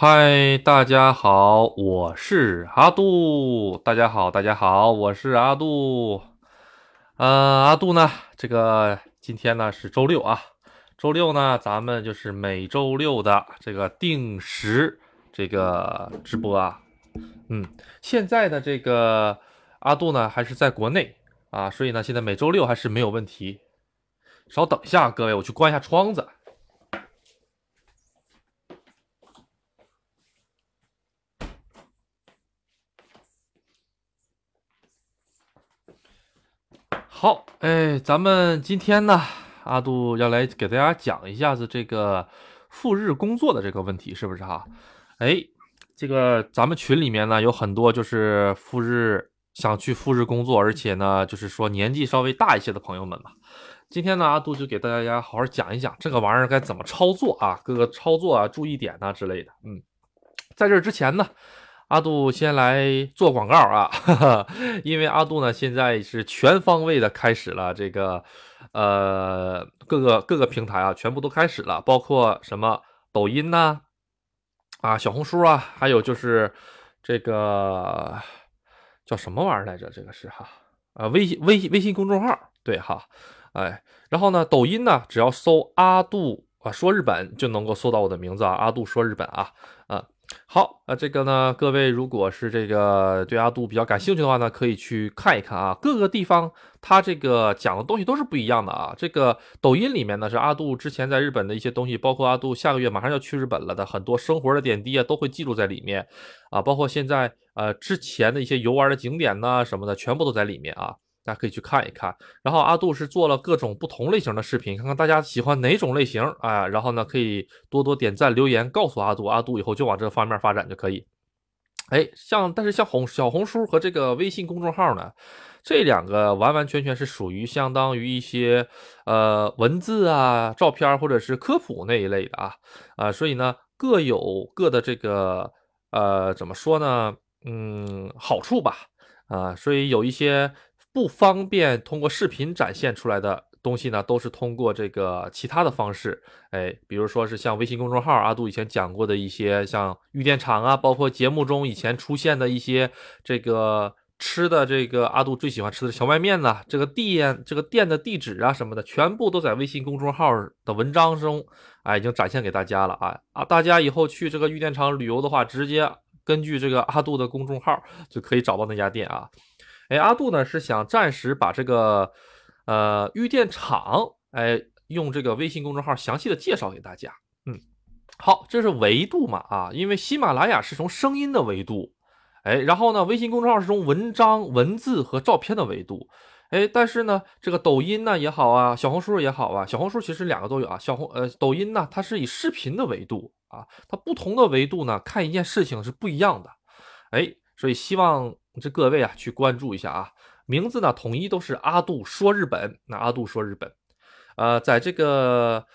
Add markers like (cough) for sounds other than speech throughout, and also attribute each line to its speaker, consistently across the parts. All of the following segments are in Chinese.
Speaker 1: 嗨，大家好，我是阿杜。大家好，大家好，我是阿杜。呃，阿杜呢，这个今天呢是周六啊，周六呢咱们就是每周六的这个定时这个直播啊。嗯，现在的这个阿杜呢还是在国内啊，所以呢现在每周六还是没有问题。稍等一下，各位，我去关一下窗子。好，哎，咱们今天呢，阿杜要来给大家讲一下子这个赴日工作的这个问题，是不是哈？哎，这个咱们群里面呢有很多就是赴日想去赴日工作，而且呢就是说年纪稍微大一些的朋友们嘛。今天呢，阿杜就给大家好好讲一讲这个玩意儿该怎么操作啊，各个操作啊、注意点呐之类的。嗯，在这之前呢。阿杜先来做广告啊，哈 (laughs) 哈因为阿杜呢现在是全方位的开始了这个，呃，各个各个平台啊全部都开始了，包括什么抖音呐，啊小红书啊，还有就是这个叫什么玩意儿来着？这个是哈，啊微信微微信公众号对哈，哎，然后呢抖音呢只要搜阿杜啊说日本就能够搜到我的名字啊，阿杜说日本啊，啊。好，那这个呢，各位如果是这个对阿杜比较感兴趣的话呢，可以去看一看啊。各个地方他这个讲的东西都是不一样的啊。这个抖音里面呢是阿杜之前在日本的一些东西，包括阿杜下个月马上要去日本了的很多生活的点滴啊，都会记录在里面啊。包括现在呃之前的一些游玩的景点呐什么的，全部都在里面啊。大家可以去看一看，然后阿杜是做了各种不同类型的视频，看看大家喜欢哪种类型啊，然后呢可以多多点赞留言，告诉阿杜，阿杜以后就往这方面发展就可以。哎，像但是像红小红书和这个微信公众号呢，这两个完完全全是属于相当于一些呃文字啊、照片或者是科普那一类的啊啊，所以呢各有各的这个呃怎么说呢？嗯，好处吧啊，所以有一些。不方便通过视频展现出来的东西呢，都是通过这个其他的方式，哎，比如说是像微信公众号，阿杜以前讲过的一些像玉电厂啊，包括节目中以前出现的一些这个吃的这个阿杜最喜欢吃的荞麦面呐，这个店这个店的地址啊什么的，全部都在微信公众号的文章中，哎，已经展现给大家了啊啊！大家以后去这个玉电厂旅游的话，直接根据这个阿杜的公众号就可以找到那家店啊。哎，阿杜呢是想暂时把这个，呃，玉电厂，哎，用这个微信公众号详细的介绍给大家。嗯，好，这是维度嘛，啊，因为喜马拉雅是从声音的维度，哎，然后呢，微信公众号是从文章、文字和照片的维度，哎，但是呢，这个抖音呢也好啊，小红书也好啊，小红书其实两个都有啊，小红，呃，抖音呢它是以视频的维度啊，它不同的维度呢看一件事情是不一样的，哎，所以希望。这各位啊，去关注一下啊，名字呢统一都是阿杜说日本。那阿杜说日本，呃，在这个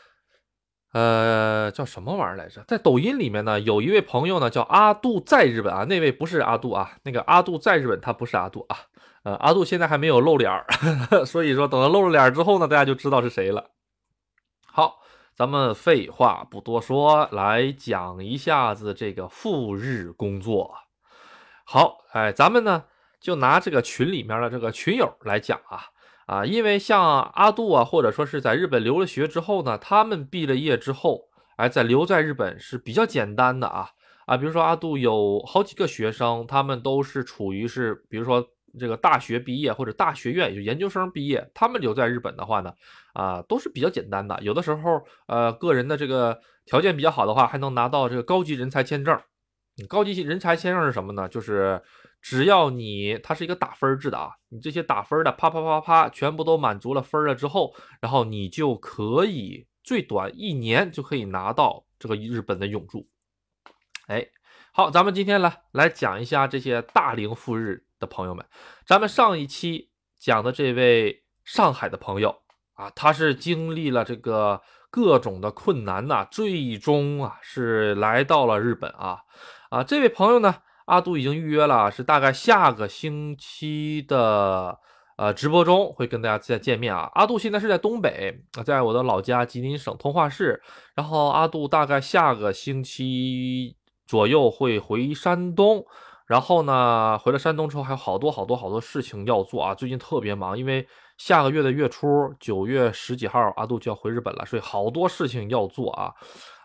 Speaker 1: 呃叫什么玩意儿来着？在抖音里面呢，有一位朋友呢叫阿杜在日本啊，那位不是阿杜啊，那个阿杜在日本，他不是阿杜啊。呃，阿杜现在还没有露脸儿，(laughs) 所以说等他露了脸之后呢，大家就知道是谁了。好，咱们废话不多说，来讲一下子这个赴日工作。好，哎，咱们呢就拿这个群里面的这个群友来讲啊。啊，因为像阿杜啊，或者说是在日本留了学之后呢，他们毕了业之后，哎，在留在日本是比较简单的啊。啊，比如说阿杜有好几个学生，他们都是处于是，比如说这个大学毕业或者大学院就研究生毕业，他们留在日本的话呢，啊，都是比较简单的，有的时候呃，个人的这个条件比较好的话，还能拿到这个高级人才签证。高级人才签证是什么呢？就是只要你它是一个打分制的啊，你这些打分的啪啪啪啪全部都满足了分了之后，然后你就可以最短一年就可以拿到这个日本的永住。哎，好，咱们今天来来讲一下这些大龄赴日的朋友们。咱们上一期讲的这位上海的朋友啊，他是经历了这个各种的困难呐，最终啊是来到了日本啊。啊，这位朋友呢，阿杜已经预约了，是大概下个星期的呃直播中会跟大家再见面啊。阿杜现在是在东北，在我的老家吉林省通化市，然后阿杜大概下个星期左右会回山东。然后呢，回了山东之后，还有好多好多好多事情要做啊！最近特别忙，因为下个月的月初，九月十几号，阿杜就要回日本了，所以好多事情要做啊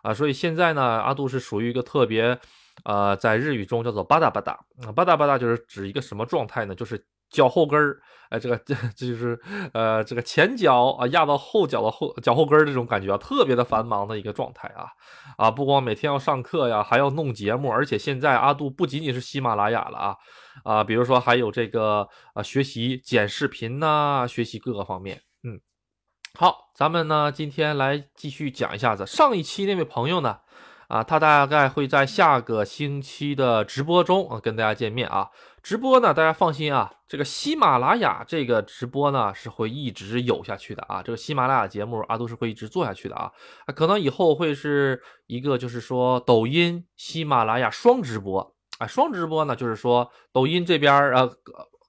Speaker 1: 啊！所以现在呢，阿杜是属于一个特别，呃，在日语中叫做巴达巴达，巴达巴达就是指一个什么状态呢？就是脚后跟儿。哎，这个这 (laughs) 这就是呃，这个前脚啊压到后脚的后脚后跟儿这种感觉啊，特别的繁忙的一个状态啊啊！不光每天要上课呀，还要弄节目，而且现在阿杜不仅仅是喜马拉雅了啊啊，比如说还有这个啊学习剪视频呐，学习各个方面。嗯，好，咱们呢今天来继续讲一下子上一期那位朋友呢。啊，他大概会在下个星期的直播中啊跟大家见面啊。直播呢，大家放心啊，这个喜马拉雅这个直播呢是会一直有下去的啊。这个喜马拉雅节目阿杜是会一直做下去的啊。可能以后会是一个就是说抖音、喜马拉雅双直播啊。双直播呢，就是说抖音这边呃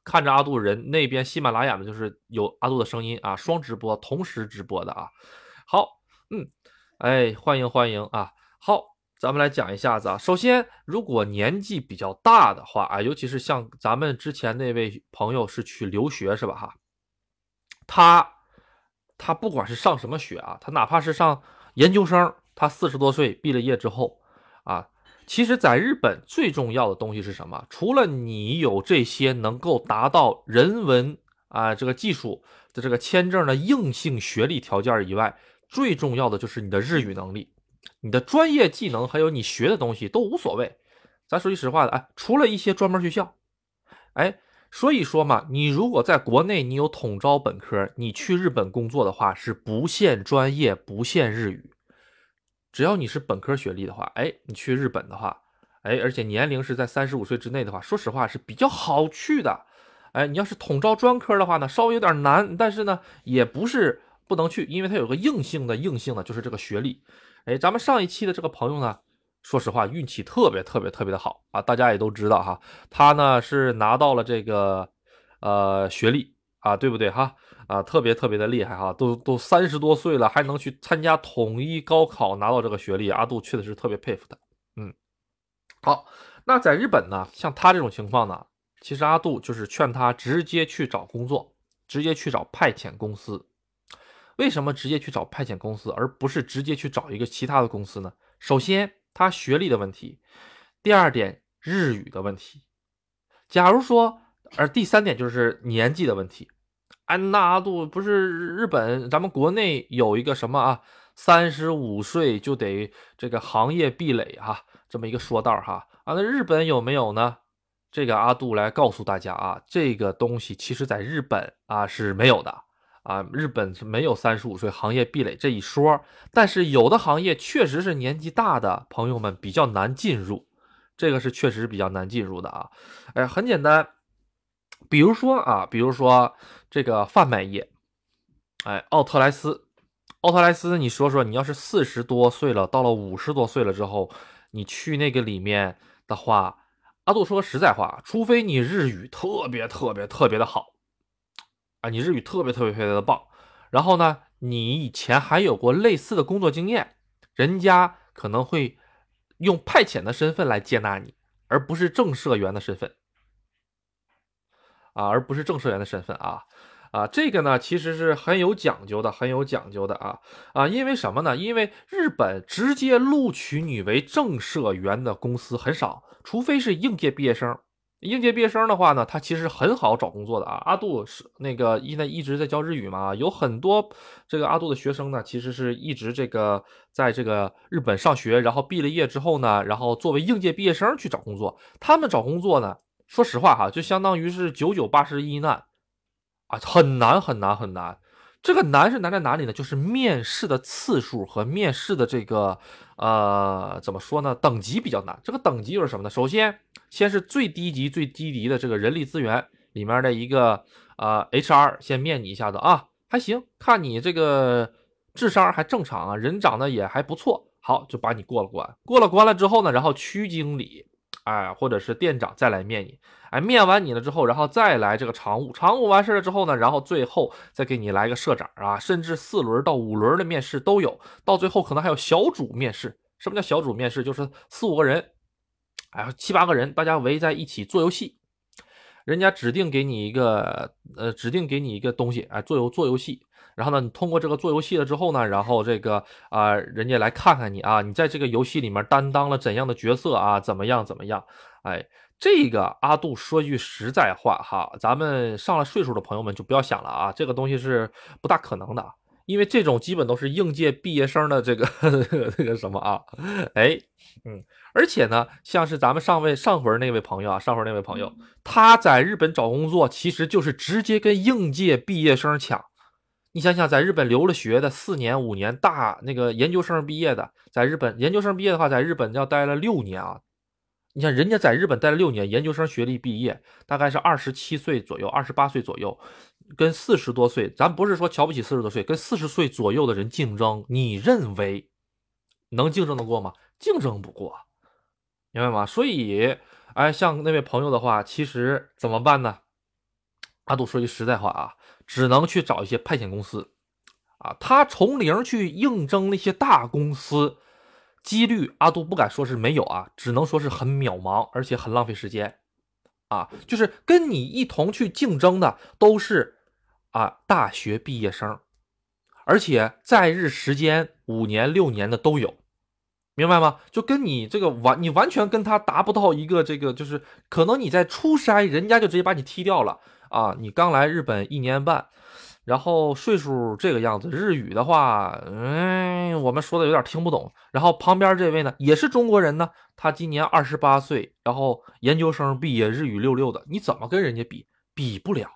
Speaker 1: 看着阿杜人，那边喜马拉雅呢就是有阿杜的声音啊，双直播同时直播的啊。好，嗯，哎，欢迎欢迎啊。好，咱们来讲一下子啊。首先，如果年纪比较大的话啊，尤其是像咱们之前那位朋友是去留学是吧？哈，他他不管是上什么学啊，他哪怕是上研究生，他四十多岁毕了业之后啊，其实在日本最重要的东西是什么？除了你有这些能够达到人文啊这个技术的这个签证的硬性学历条件以外，最重要的就是你的日语能力。你的专业技能还有你学的东西都无所谓，咱说句实话的，哎，除了一些专门学校，哎，所以说嘛，你如果在国内你有统招本科，你去日本工作的话是不限专业，不限日语，只要你是本科学历的话，哎，你去日本的话，哎，而且年龄是在三十五岁之内的话，说实话是比较好去的，哎，你要是统招专科的话呢，稍微有点难，但是呢，也不是不能去，因为它有个硬性的硬性的，就是这个学历。哎，咱们上一期的这个朋友呢，说实话运气特别特别特别的好啊！大家也都知道哈，他呢是拿到了这个呃学历啊，对不对哈？啊，特别特别的厉害哈，都都三十多岁了，还能去参加统一高考拿到这个学历，阿杜确实是特别佩服的。嗯，好，那在日本呢，像他这种情况呢，其实阿杜就是劝他直接去找工作，直接去找派遣公司。为什么直接去找派遣公司，而不是直接去找一个其他的公司呢？首先，他学历的问题；第二点，日语的问题。假如说，而第三点就是年纪的问题。安纳杜不是日本，咱们国内有一个什么啊？三十五岁就得这个行业壁垒哈，这么一个说道哈。啊，那日本有没有呢？这个阿杜来告诉大家啊，这个东西其实在日本啊是没有的。啊，日本是没有三十五岁行业壁垒这一说，但是有的行业确实是年纪大的朋友们比较难进入，这个是确实比较难进入的啊。哎，很简单，比如说啊，比如说这个贩卖业，哎，奥特莱斯，奥特莱斯，你说说，你要是四十多岁了，到了五十多岁了之后，你去那个里面的话，阿杜说实在话，除非你日语特别特别特别的好。啊，你日语特别特别特别的棒，然后呢，你以前还有过类似的工作经验，人家可能会用派遣的身份来接纳你，而不是正社员的身份，啊，而不是正社员的身份啊，啊，这个呢其实是很有讲究的，很有讲究的啊啊，因为什么呢？因为日本直接录取你为正社员的公司很少，除非是应届毕业生。应届毕业生的话呢，他其实很好找工作的啊。阿杜是那个现在一直在教日语嘛，有很多这个阿杜的学生呢，其实是一直这个在这个日本上学，然后毕了业之后呢，然后作为应届毕业生去找工作。他们找工作呢，说实话哈，就相当于是九九八十一难啊，很难很难很难。这个难是难在哪里呢？就是面试的次数和面试的这个呃怎么说呢？等级比较难。这个等级就是什么呢？首先。先是最低级、最低级的这个人力资源里面的一个啊 HR 先面你一下子啊，还行，看你这个智商还正常啊，人长得也还不错，好就把你过了关。过了关了之后呢，然后区经理哎或者是店长再来面你，哎面完你了之后，然后再来这个常务，常务完事了之后呢，然后最后再给你来个社长啊，甚至四轮到五轮的面试都有，到最后可能还有小组面试。什么叫小组面试？就是四五个人。哎，七八个人，大家围在一起做游戏，人家指定给你一个，呃，指定给你一个东西，哎，做游做游戏。然后呢，你通过这个做游戏了之后呢，然后这个啊，人家来看看你啊，你在这个游戏里面担当了怎样的角色啊？怎么样？怎么样？哎，这个阿杜说句实在话哈，咱们上了岁数的朋友们就不要想了啊，这个东西是不大可能的，因为这种基本都是应届毕业生的这个 (laughs) 这个什么啊？哎，嗯，而且呢，像是咱们上位上回那位朋友啊，上回那位朋友，他在日本找工作，其实就是直接跟应届毕业生抢。你想想，在日本留了学的四年五年大那个研究生毕业的，在日本研究生毕业的话，在日本要待了六年啊。你想人家在日本待了六年，研究生学历毕业，大概是二十七岁左右，二十八岁左右，跟四十多岁，咱不是说瞧不起四十多岁，跟四十岁左右的人竞争，你认为能竞争得过吗？竞争不过，明白吗？所以，哎，像那位朋友的话，其实怎么办呢？阿杜说句实在话啊。只能去找一些派遣公司，啊，他从零去应征那些大公司，几率阿杜不敢说是没有啊，只能说是很渺茫，而且很浪费时间，啊，就是跟你一同去竞争的都是啊大学毕业生，而且在日时间五年六年的都有，明白吗？就跟你这个完，你完全跟他达不到一个这个，就是可能你在初筛，人家就直接把你踢掉了。啊，你刚来日本一年半，然后岁数这个样子，日语的话，嗯，我们说的有点听不懂。然后旁边这位呢，也是中国人呢，他今年二十八岁，然后研究生毕业，日语六六的，你怎么跟人家比？比不了，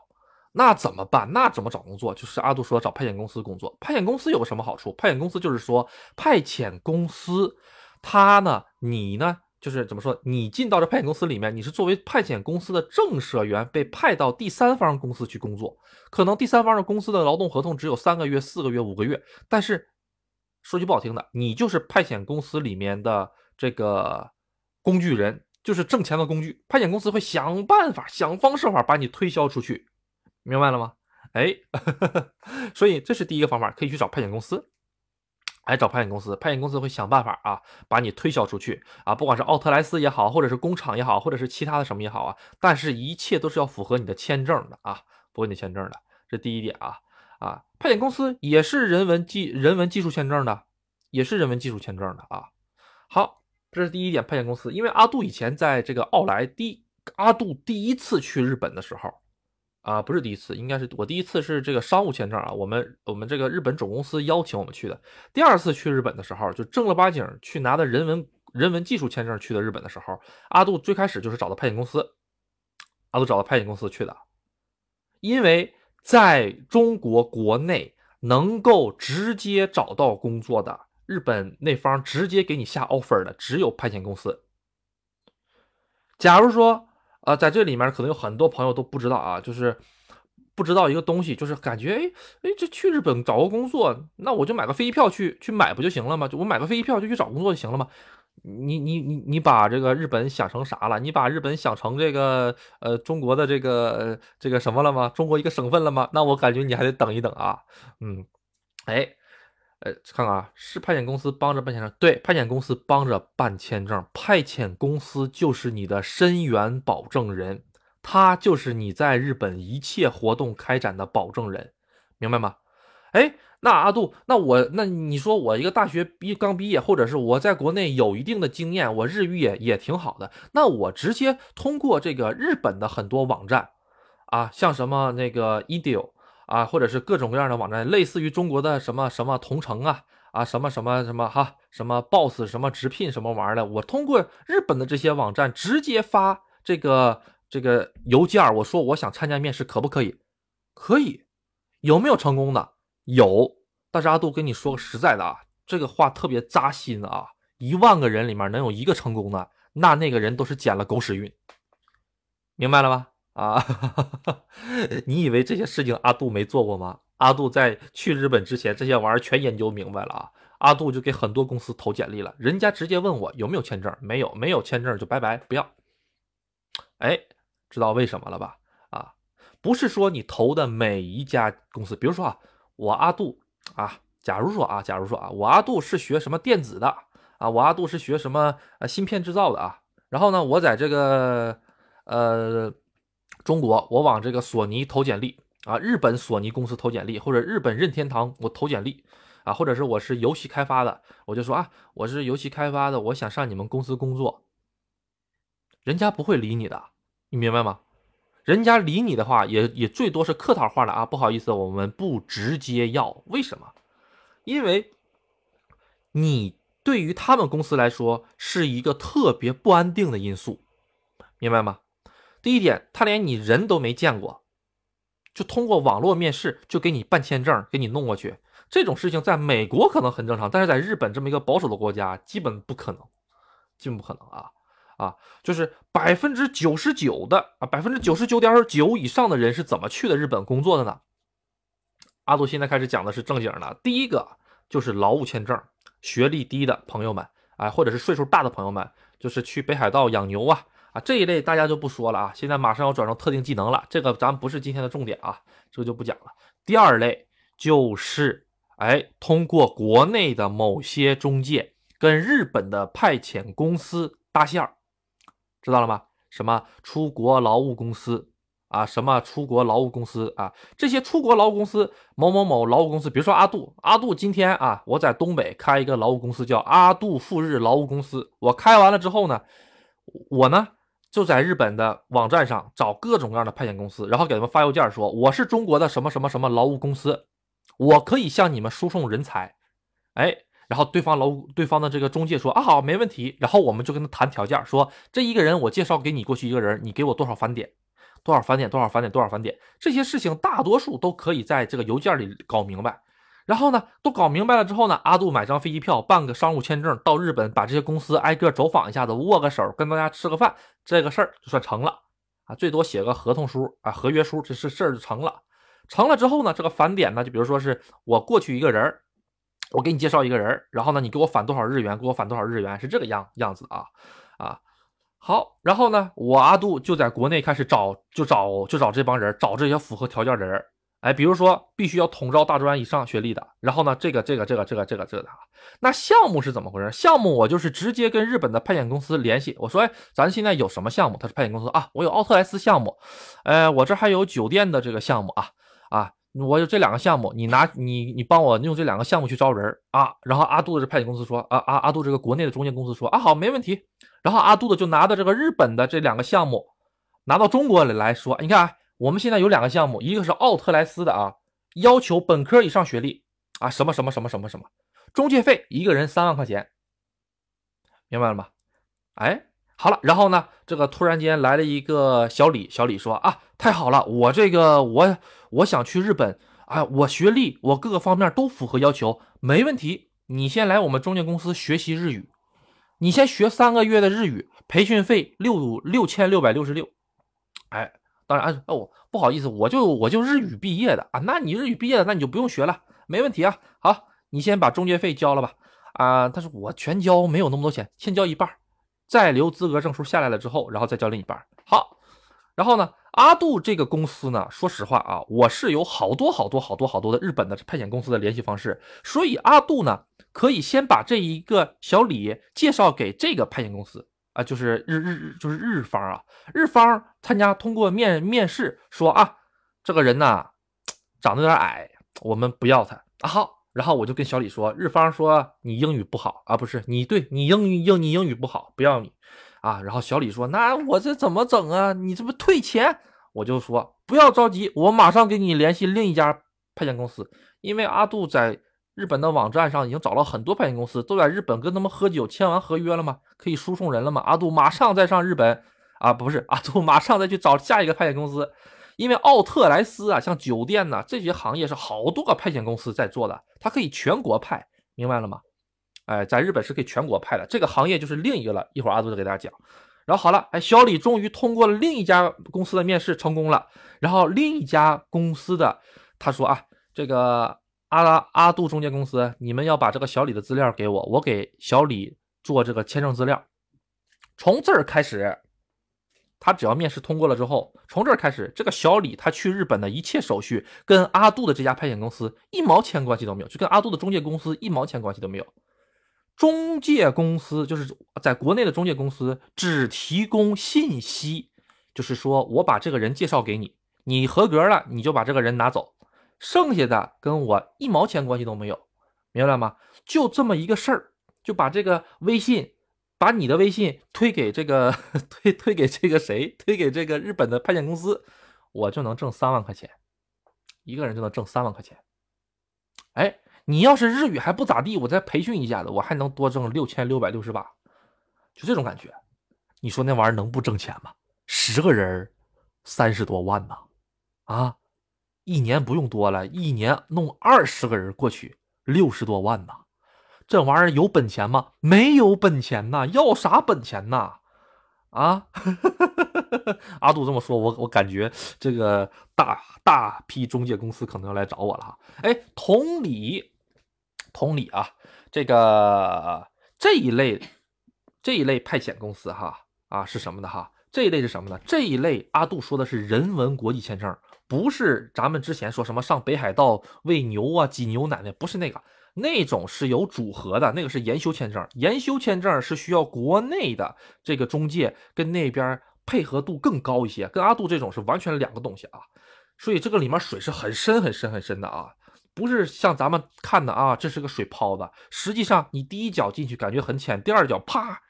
Speaker 1: 那怎么办？那怎么找工作？就是阿杜说找派遣公司工作。派遣公司有个什么好处？派遣公司就是说，派遣公司，他呢，你呢？就是怎么说，你进到这派遣公司里面，你是作为派遣公司的正社员，被派到第三方公司去工作。可能第三方的公司的劳动合同只有三个月、四个月、五个月，但是说句不好听的，你就是派遣公司里面的这个工具人，就是挣钱的工具。派遣公司会想办法、想方设法把你推销出去，明白了吗？哎，(laughs) 所以这是第一个方法，可以去找派遣公司。来找派遣公司，派遣公司会想办法啊，把你推销出去啊，不管是奥特莱斯也好，或者是工厂也好，或者是其他的什么也好啊，但是一切都是要符合你的签证的啊，符合你签证的，这第一点啊啊，派遣公司也是人文技人文技术签证的，也是人文技术签证的啊。好，这是第一点，派遣公司，因为阿杜以前在这个奥莱第阿杜第一次去日本的时候。啊，不是第一次，应该是我第一次是这个商务签证啊。我们我们这个日本总公司邀请我们去的。第二次去日本的时候，就正儿八经去拿的人文人文技术签证去的日本的时候，阿杜最开始就是找的派遣公司，阿杜找的派遣公司去的，因为在中国国内能够直接找到工作的日本那方直接给你下 offer 的只有派遣公司。假如说。啊，在这里面可能有很多朋友都不知道啊，就是不知道一个东西，就是感觉哎哎，这去日本找个工作，那我就买个飞机票去去买不就行了吗？就我买个飞机票就去找工作就行了吗？你你你你把这个日本想成啥了？你把日本想成这个呃中国的这个这个什么了吗？中国一个省份了吗？那我感觉你还得等一等啊。嗯，哎。呃，看看啊，是派遣公司帮着办签证，对，派遣公司帮着办签证，派遣公司就是你的身源保证人，他就是你在日本一切活动开展的保证人，明白吗？哎，那阿杜，那我，那你说我一个大学毕刚毕业，或者是我在国内有一定的经验，我日语也也挺好的，那我直接通过这个日本的很多网站啊，像什么那个 Edio。啊，或者是各种各样的网站，类似于中国的什么什么同城啊，啊什么什么什么哈，什么 boss 什么直聘什么玩意儿的，我通过日本的这些网站直接发这个这个邮件，我说我想参加面试，可不可以？可以，有没有成功的？有，但是阿杜跟你说个实在的啊，这个话特别扎心啊，一万个人里面能有一个成功的，那那个人都是捡了狗屎运，明白了吧？啊，(laughs) 你以为这些事情阿杜没做过吗？阿杜在去日本之前，这些玩意儿全研究明白了啊。阿杜就给很多公司投简历了，人家直接问我有没有签证，没有，没有签证就拜拜，不要。哎，知道为什么了吧？啊，不是说你投的每一家公司，比如说啊，我阿杜啊，假如说啊，假如说啊，我阿杜是学什么电子的啊，我阿杜是学什么芯片制造的啊。然后呢，我在这个呃中国，我往这个索尼投简历啊，日本索尼公司投简历，或者日本任天堂我投简历啊，或者是我是游戏开发的，我就说啊，我是游戏开发的，我想上你们公司工作，人家不会理你的，你明白吗？人家理你的话，也也最多是客套话了啊，不好意思，我们不直接要，为什么？因为你对于他们公司来说是一个特别不安定的因素，明白吗？第一点，他连你人都没见过，就通过网络面试就给你办签证，给你弄过去，这种事情在美国可能很正常，但是在日本这么一个保守的国家，基本不可能，基本不可能啊。啊，就是百分之九十九的啊，百分之九十九点九以上的人是怎么去的日本工作的呢？阿杜现在开始讲的是正经的，第一个就是劳务签证，学历低的朋友们，哎，或者是岁数大的朋友们，就是去北海道养牛啊啊这一类大家就不说了啊，现在马上要转成特定技能了，这个咱不是今天的重点啊，这个就不讲了。第二类就是哎，通过国内的某些中介跟日本的派遣公司搭线儿。知道了吗？什么出国劳务公司啊？什么出国劳务公司啊？这些出国劳务公司，某某某劳务公司，比如说阿杜，阿杜今天啊，我在东北开一个劳务公司，叫阿杜赴日劳务公司。我开完了之后呢，我呢就在日本的网站上找各种各样的派遣公司，然后给他们发邮件说，我是中国的什么什么什么劳务公司，我可以向你们输送人才。哎。然后对方劳务对方的这个中介说啊好没问题，然后我们就跟他谈条件，说这一个人我介绍给你过去一个人，你给我多少返点，多少返点，多少返点，多少返点，这些事情大多数都可以在这个邮件里搞明白。然后呢，都搞明白了之后呢，阿杜买张飞机票，办个商务签证到日本，把这些公司挨个走访一下子，握个手，跟大家吃个饭，这个事儿就算成了啊，最多写个合同书啊，合约书，这是事儿就成了。成了之后呢，这个返点呢，就比如说是我过去一个人儿。我给你介绍一个人儿然后呢，你给我返多少日元？给我返多少日元？是这个样样子啊啊，好，然后呢，我阿杜就在国内开始找，就找就找这帮人，找这些符合条件的人哎，比如说必须要统招大专以上学历的，然后呢，这个这个这个这个这个这个的，那项目是怎么回事？项目我就是直接跟日本的派遣公司联系，我说，哎，咱现在有什么项目？他是派遣公司啊，我有奥特莱斯项目，呃，我这还有酒店的这个项目啊啊。我有这两个项目，你拿你你帮我用这两个项目去招人啊。然后阿杜的这派遣公司说啊阿阿杜这个国内的中介公司说啊好没问题。然后阿杜的就拿着这个日本的这两个项目拿到中国里来说，你看我们现在有两个项目，一个是奥特莱斯的啊，要求本科以上学历啊什么什么什么什么什么，中介费一个人三万块钱，明白了吗？哎。好了，然后呢？这个突然间来了一个小李，小李说啊，太好了，我这个我我想去日本啊，我学历我各个方面都符合要求，没问题。你先来我们中介公司学习日语，你先学三个月的日语，培训费六六千六百六十六。哎，当然哦，不好意思，我就我就日语毕业的啊，那你日语毕业的，那你就不用学了，没问题啊。好，你先把中介费交了吧。啊，他说我全交没有那么多钱，先交一半。再留资格证书下来了之后，然后再交另一半。好，然后呢，阿杜这个公司呢，说实话啊，我是有好多好多好多好多的日本的派遣公司的联系方式，所以阿杜呢，可以先把这一个小李介绍给这个派遣公司啊，就是日日就是日方啊，日方参加通过面面试说啊，这个人呢长得有点矮，我们不要他啊。好。然后我就跟小李说，日方说你英语不好啊，不是你对你英语英你英语不好，不要你啊。然后小李说，那我这怎么整啊？你这不退钱？我就说不要着急，我马上给你联系另一家派遣公司，因为阿杜在日本的网站上已经找了很多派遣公司，都在日本跟他们喝酒签完合约了吗？可以输送人了吗？阿杜马上再上日本啊，不是阿杜马上再去找下一个派遣公司。因为奥特莱斯啊，像酒店呐这些行业是好多个派遣公司在做的，它可以全国派，明白了吗？哎，在日本是可以全国派的，这个行业就是另一个了。一会儿阿杜再给大家讲。然后好了，哎，小李终于通过了另一家公司的面试成功了。然后另一家公司的他说啊，这个阿拉阿杜中介公司，你们要把这个小李的资料给我，我给小李做这个签证资料。从这儿开始。他只要面试通过了之后，从这儿开始，这个小李他去日本的一切手续跟阿杜的这家派遣公司一毛钱关系都没有，就跟阿杜的中介公司一毛钱关系都没有。中介公司就是在国内的中介公司只提供信息，就是说我把这个人介绍给你，你合格了，你就把这个人拿走，剩下的跟我一毛钱关系都没有，明白吗？就这么一个事儿，就把这个微信，把你的微信推给这个 (laughs) 推推给这个谁，推给这个日本的派遣公司，我就能挣三万块钱，一个人就能挣三万块钱，哎。你要是日语还不咋地，我再培训一下子，我还能多挣六千六百六十八，就这种感觉。你说那玩意儿能不挣钱吗？十个人三十多万呢，啊，一年不用多了，一年弄二十个人过去六十多万呢，这玩意儿有本钱吗？没有本钱呐，要啥本钱呐？啊，(laughs) 阿杜这么说，我我感觉这个大大批中介公司可能要来找我了哈。哎，同理。同理啊，这个这一类这一类派遣公司哈啊是什么的哈？这一类是什么呢？这一类阿杜说的是人文国际签证，不是咱们之前说什么上北海道喂牛啊、挤牛奶的，不是那个，那种是有组合的，那个是研修签证。研修签证是需要国内的这个中介跟那边配合度更高一些，跟阿杜这种是完全两个东西啊。所以这个里面水是很深很深很深的啊。不是像咱们看的啊，这是个水泡子。实际上，你第一脚进去感觉很浅，第二脚啪，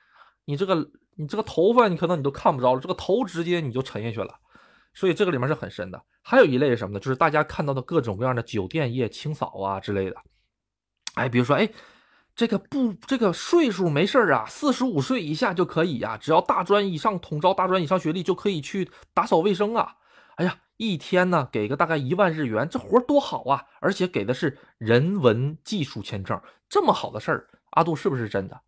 Speaker 1: 你这个你这个头发你可能你都看不着了，这个头直接你就沉下去了。所以这个里面是很深的。还有一类是什么呢？就是大家看到的各种各样的酒店业清扫啊之类的。哎，比如说，哎，这个不这个岁数没事啊，四十五岁以下就可以呀，只要大专以上统招、大专以上学历就可以去打扫卫生啊。哎呀。一天呢，给个大概一万日元，这活多好啊！而且给的是人文技术签证，这么好的事儿，阿杜是不是真的？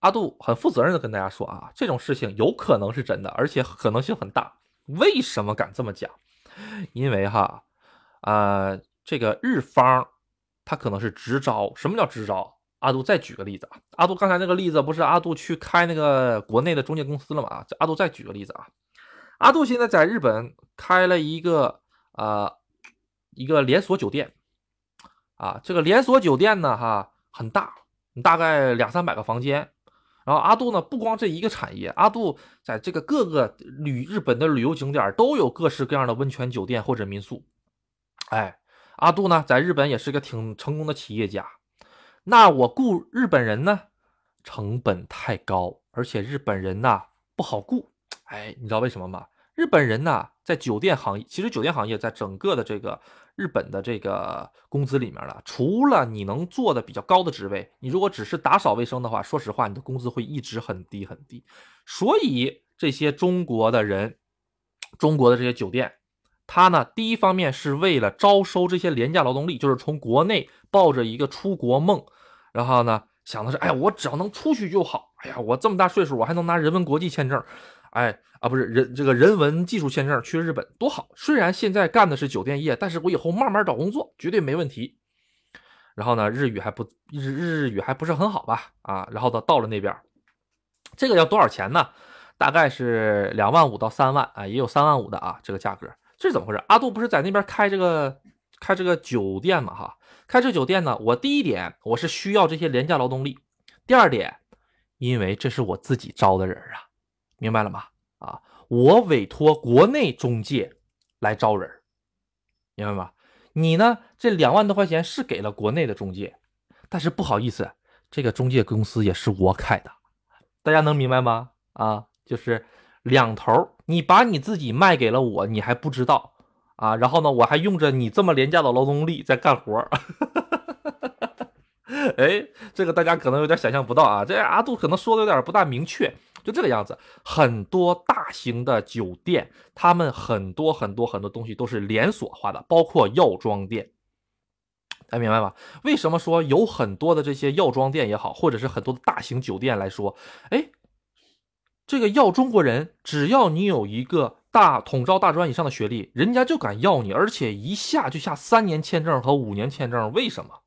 Speaker 1: 阿杜很负责任的跟大家说啊，这种事情有可能是真的，而且可能性很大。为什么敢这么讲？因为哈，呃，这个日方他可能是直招。什么叫直招？阿杜再举个例子啊，阿杜刚才那个例子不是阿杜去开那个国内的中介公司了吗？阿杜再举个例子啊。阿杜现在在日本开了一个呃一个连锁酒店，啊，这个连锁酒店呢哈很大，大概两三百个房间。然后阿杜呢不光这一个产业，阿杜在这个各个旅日本的旅游景点都有各式各样的温泉酒店或者民宿。哎，阿杜呢在日本也是个挺成功的企业家。那我雇日本人呢，成本太高，而且日本人呐不好雇。哎，你知道为什么吗？日本人呢，在酒店行业，其实酒店行业在整个的这个日本的这个工资里面了，除了你能做的比较高的职位，你如果只是打扫卫生的话，说实话，你的工资会一直很低很低。所以这些中国的人，中国的这些酒店，他呢，第一方面是为了招收这些廉价劳动力，就是从国内抱着一个出国梦，然后呢，想的是，哎呀，我只要能出去就好，哎呀，我这么大岁数，我还能拿人文国际签证。哎啊，不是人这个人文技术签证去日本多好！虽然现在干的是酒店业，但是我以后慢慢找工作绝对没问题。然后呢，日语还不日日语还不是很好吧？啊，然后到到了那边，这个要多少钱呢？大概是两万五到三万啊，也有三万五的啊，这个价格这是怎么回事？阿杜不是在那边开这个开这个酒店嘛？哈，开这酒店呢，我第一点我是需要这些廉价劳动力，第二点，因为这是我自己招的人啊。明白了吗？啊，我委托国内中介来招人，明白吗？你呢？这两万多块钱是给了国内的中介，但是不好意思，这个中介公司也是我开的，大家能明白吗？啊，就是两头，你把你自己卖给了我，你还不知道啊。然后呢，我还用着你这么廉价的劳动力在干活 (laughs) 哎，这个大家可能有点想象不到啊。这阿杜可能说的有点不大明确。就这个样子，很多大型的酒店，他们很多很多很多东西都是连锁化的，包括药妆店，大家明白吧？为什么说有很多的这些药妆店也好，或者是很多的大型酒店来说，哎，这个要中国人，只要你有一个大统招大专以上的学历，人家就敢要你，而且一下就下三年签证和五年签证，为什么？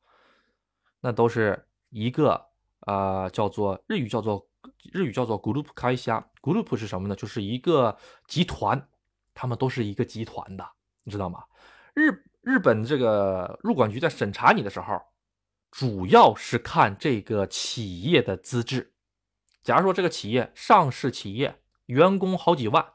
Speaker 1: 那都是一个啊，叫做日语叫做。日语叫做 group 开虾，group 是什么呢？就是一个集团，他们都是一个集团的，你知道吗？日日本这个入管局在审查你的时候，主要是看这个企业的资质。假如说这个企业上市企业，员工好几万，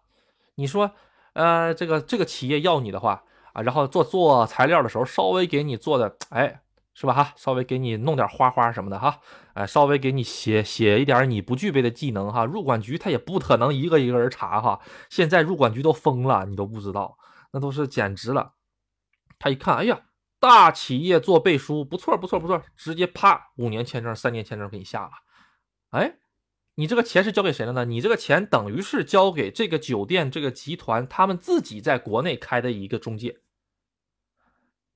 Speaker 1: 你说，呃，这个这个企业要你的话啊，然后做做材料的时候，稍微给你做的，哎。是吧哈？稍微给你弄点花花什么的哈，哎，稍微给你写写一点你不具备的技能哈。入管局他也不可能一个一个人查哈。现在入管局都疯了，你都不知道，那都是简直了。他一看，哎呀，大企业做背书，不错不错不错，直接啪五年签证、三年签证给你下了。哎，你这个钱是交给谁了呢？你这个钱等于是交给这个酒店这个集团他们自己在国内开的一个中介，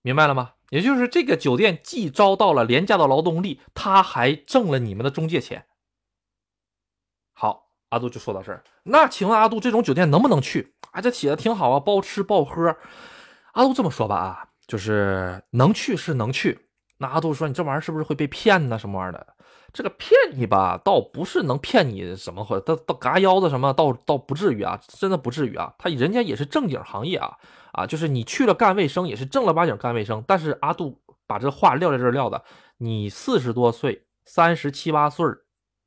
Speaker 1: 明白了吗？也就是这个酒店既招到了廉价的劳动力，他还挣了你们的中介钱。好，阿杜就说到这儿。那请问阿杜，这种酒店能不能去？啊，这写的挺好啊，包吃包喝。阿杜这么说吧，啊，就是能去是能去。那阿杜说，你这玩意儿是不是会被骗呢？什么玩意儿的？这个骗你吧，倒不是能骗你什么，或到到嘎腰子什么，倒倒不至于啊，真的不至于啊。他人家也是正经行业啊。啊，就是你去了干卫生，也是正儿八经干卫生。但是阿杜把这话撂在这儿撂的，你四十多岁，三十七八岁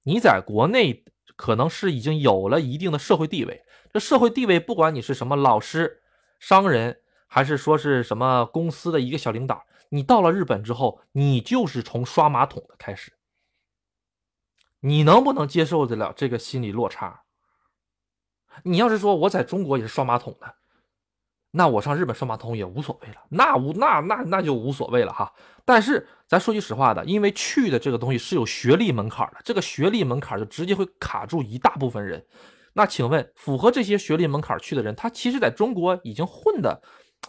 Speaker 1: 你在国内可能是已经有了一定的社会地位。这社会地位，不管你是什么老师、商人，还是说是什么公司的一个小领导，你到了日本之后，你就是从刷马桶的开始。你能不能接受得了这个心理落差？你要是说我在中国也是刷马桶的。那我上日本刷马桶也无所谓了，那无那那那就无所谓了哈。但是咱说句实话的，因为去的这个东西是有学历门槛的，这个学历门槛就直接会卡住一大部分人。那请问，符合这些学历门槛去的人，他其实在中国已经混的，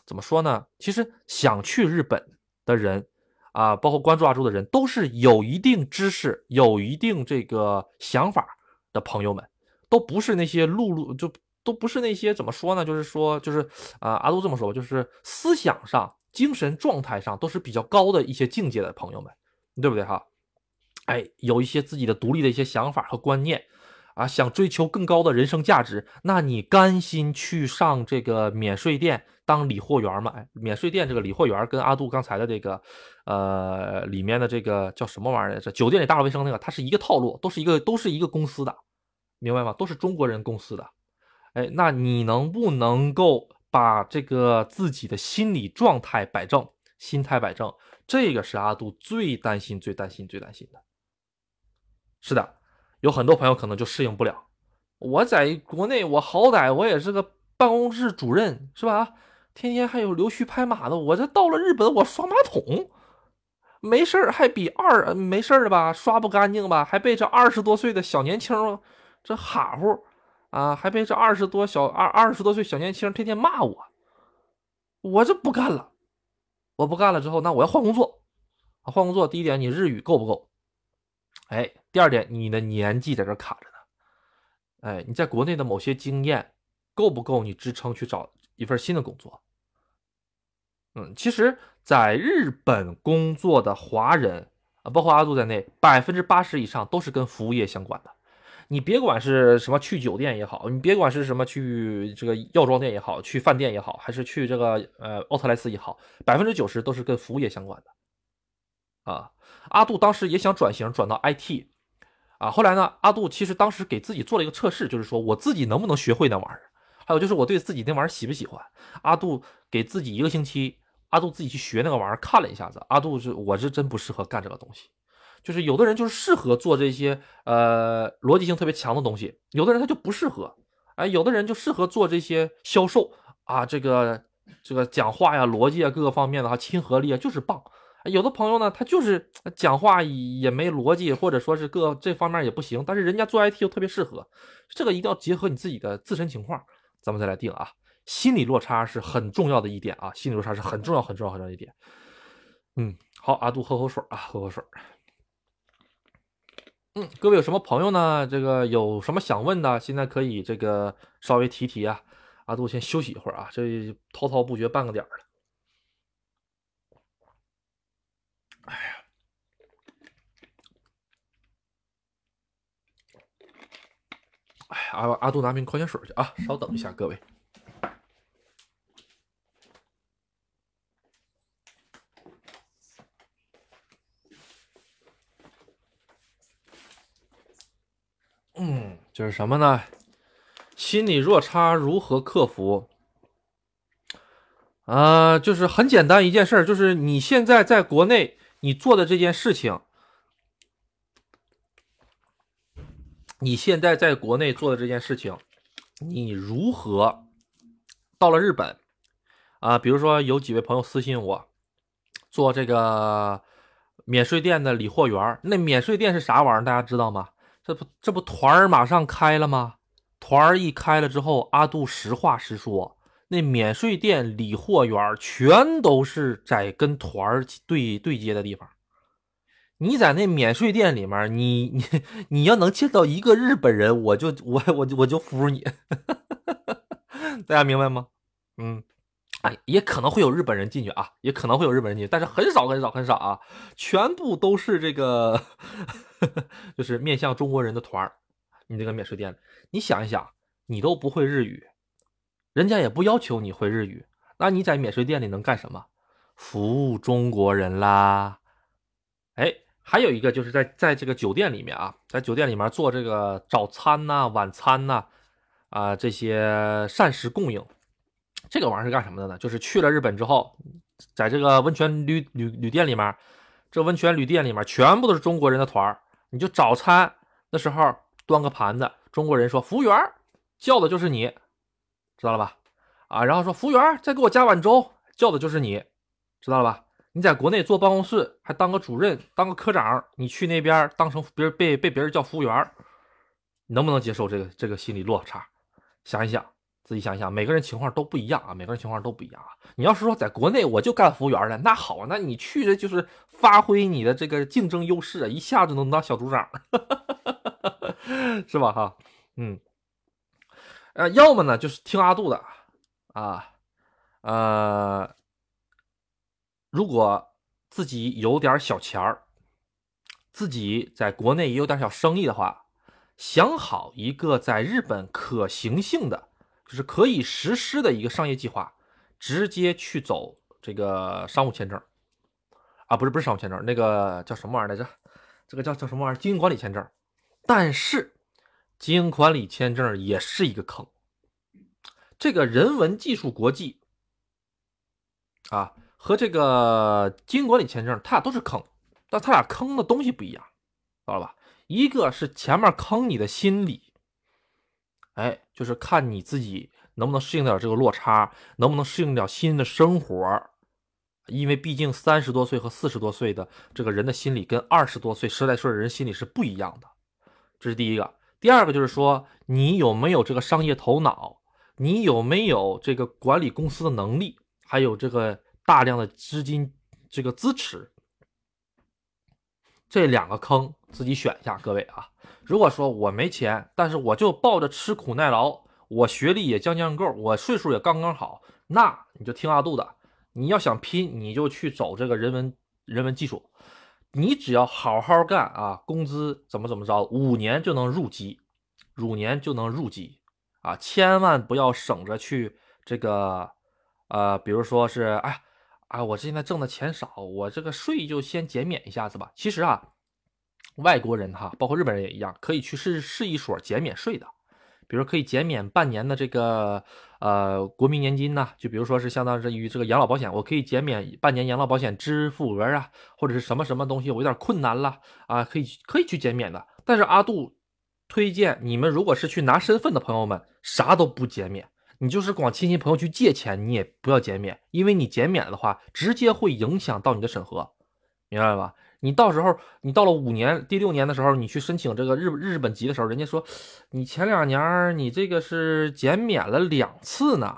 Speaker 1: 怎么说呢？其实想去日本的人啊，包括关注阿朱的人，都是有一定知识、有一定这个想法的朋友们，都不是那些碌碌就。都不是那些怎么说呢？就是说，就是啊，阿杜这么说吧，就是思想上、精神状态上都是比较高的一些境界的朋友们，对不对哈？哎，有一些自己的独立的一些想法和观念啊，想追求更高的人生价值，那你甘心去上这个免税店当理货员吗？哎，免税店这个理货员跟阿杜刚才的这个呃里面的这个叫什么玩意儿？这酒店里打扫卫生那个，它是一个套路，都是一个都是一个公司的，明白吗？都是中国人公司的。哎，那你能不能够把这个自己的心理状态摆正，心态摆正？这个是阿杜最担心、最担心、最担心的。是的，有很多朋友可能就适应不了。我在国内，我好歹我也是个办公室主任，是吧？天天还有溜须拍马的。我这到了日本，我刷马桶，没事儿还比二没事儿吧？刷不干净吧？还被这二十多岁的小年轻这哈呼。啊，还被这二十多小二二十多岁小年轻天天骂我，我这不干了，我不干了之后，那我要换工作，啊，换工作。第一点，你日语够不够？哎，第二点，你的年纪在这卡着呢，哎，你在国内的某些经验够不够你支撑去找一份新的工作？嗯，其实，在日本工作的华人啊，包括阿杜在内，百分之八十以上都是跟服务业相关的。你别管是什么去酒店也好，你别管是什么去这个药妆店也好，去饭店也好，还是去这个呃奥特莱斯也好，百分之九十都是跟服务业相关的。啊，阿杜当时也想转型转到 IT，啊，后来呢，阿杜其实当时给自己做了一个测试，就是说我自己能不能学会那玩意儿，还有就是我对自己那玩意儿喜不喜欢。阿杜给自己一个星期，阿杜自己去学那个玩意儿，看了一下子，阿杜是我是真不适合干这个东西。就是有的人就是适合做这些呃逻辑性特别强的东西，有的人他就不适合，哎，有的人就适合做这些销售啊，这个这个讲话呀、逻辑啊各个方面的哈，亲和力啊就是棒。有的朋友呢，他就是讲话也没逻辑，或者说是各这方面也不行，但是人家做 IT 又特别适合，这个一定要结合你自己的自身情况，咱们再来定啊。心理落差是很重要的一点啊，心理落差是很重要、很重要、很重要一点。嗯，好，阿杜喝口水啊，喝口水。嗯，各位有什么朋友呢？这个有什么想问的？现在可以这个稍微提提啊。阿杜先休息一会儿啊，这滔滔不绝半个点了。哎呀，哎，阿阿杜拿瓶矿泉水去啊，稍等一下，各位。就是什么呢？心理落差如何克服？啊，就是很简单一件事儿，就是你现在在国内你做的这件事情，你现在在国内做的这件事情，你如何到了日本啊？比如说有几位朋友私信我做这个免税店的理货员，那免税店是啥玩意儿？大家知道吗？这不这不团儿马上开了吗？团儿一开了之后，阿杜实话实说。那免税店理货员全都是在跟团儿对对接的地方。你在那免税店里面，你你你要能见到一个日本人，我就我我我就服你。(laughs) 大家明白吗？嗯，哎，也可能会有日本人进去啊，也可能会有日本人进去，但是很少很少很少啊，全部都是这个，(laughs) 就是面向中国人的团儿。你这个免税店，你想一想，你都不会日语。人家也不要求你会日语，那你在免税店里能干什么？服务中国人啦。哎，还有一个就是在在这个酒店里面啊，在酒店里面做这个早餐呐、晚餐呐，啊这些膳食供应，这个玩意儿是干什么的呢？就是去了日本之后，在这个温泉旅旅旅店里面，这温泉旅店里面全部都是中国人的团儿，你就早餐的时候端个盘子，中国人说服务员叫的就是你。知道了吧？啊，然后说服务员再给我加碗粥，叫的就是你，知道了吧？你在国内坐办公室，还当个主任，当个科长，你去那边当成别人被被别人叫服务员，能不能接受这个这个心理落差？想一想，自己想想，每个人情况都不一样啊，每个人情况都不一样啊。你要是说在国内我就干服务员的，那好，那你去的就是发挥你的这个竞争优势啊，一下子能当小组长，(laughs) 是吧？哈，嗯。呃，要么呢就是听阿杜的，啊，呃，如果自己有点小钱儿，自己在国内也有点小生意的话，想好一个在日本可行性的，就是可以实施的一个商业计划，直接去走这个商务签证，啊，不是不是商务签证，那个叫什么玩意儿来着？这个叫叫什么玩意儿？经营管理签证，但是。经营管理签证也是一个坑，这个人文技术国际啊和这个经营管理签证，它俩都是坑，但它俩坑的东西不一样，知道吧？一个是前面坑你的心理，哎，就是看你自己能不能适应点这个落差，能不能适应点新的生活，因为毕竟三十多岁和四十多岁的这个人的心理跟二十多岁十来岁的人心理是不一样的，这是第一个。第二个就是说，你有没有这个商业头脑？你有没有这个管理公司的能力？还有这个大量的资金这个支持？这两个坑自己选一下，各位啊。如果说我没钱，但是我就抱着吃苦耐劳，我学历也将将够，我岁数也刚刚好，那你就听阿杜的。你要想拼，你就去走这个人文人文技术。你只要好好干啊，工资怎么怎么着，五年就能入籍，五年就能入籍啊！千万不要省着去这个，呃，比如说是，哎，啊，我现在挣的钱少，我这个税就先减免一下子吧。其实啊，外国人哈，包括日本人也一样，可以去试试一所减免税的。比如可以减免半年的这个呃国民年金呐，就比如说是相当于这个养老保险，我可以减免半年养老保险支付额啊，或者是什么什么东西，我有点困难了啊，可以可以去减免的。但是阿杜推荐你们，如果是去拿身份的朋友们，啥都不减免，你就是光亲戚朋友去借钱，你也不要减免，因为你减免的话，直接会影响到你的审核，明白吧？你到时候，你到了五年、第六年的时候，你去申请这个日日本籍的时候，人家说，你前两年你这个是减免了两次呢，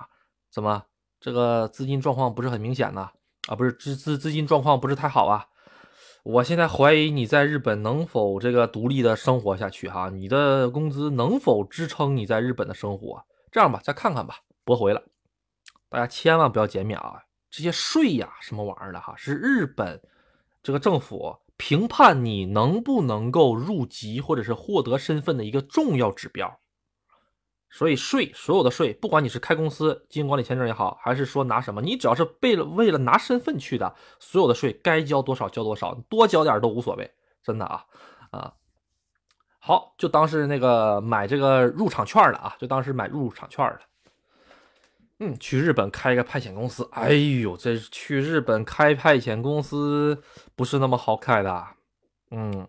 Speaker 1: 怎么这个资金状况不是很明显呢？啊，不是资资资金状况不是太好啊？我现在怀疑你在日本能否这个独立的生活下去哈？你的工资能否支撑你在日本的生活？这样吧，再看看吧，驳回了。大家千万不要减免啊，这些税呀，什么玩意儿的哈，是日本。这个政府评判你能不能够入籍或者是获得身份的一个重要指标，所以税所有的税，不管你是开公司、经营管理签证也好，还是说拿什么，你只要是为了为了拿身份去的，所有的税该交多少交多少，多交点都无所谓，真的啊啊！好，就当是那个买这个入场券了啊，就当是买入场券了。嗯，去日本开一个派遣公司，哎呦，这去日本开派遣公司不是那么好开的。嗯，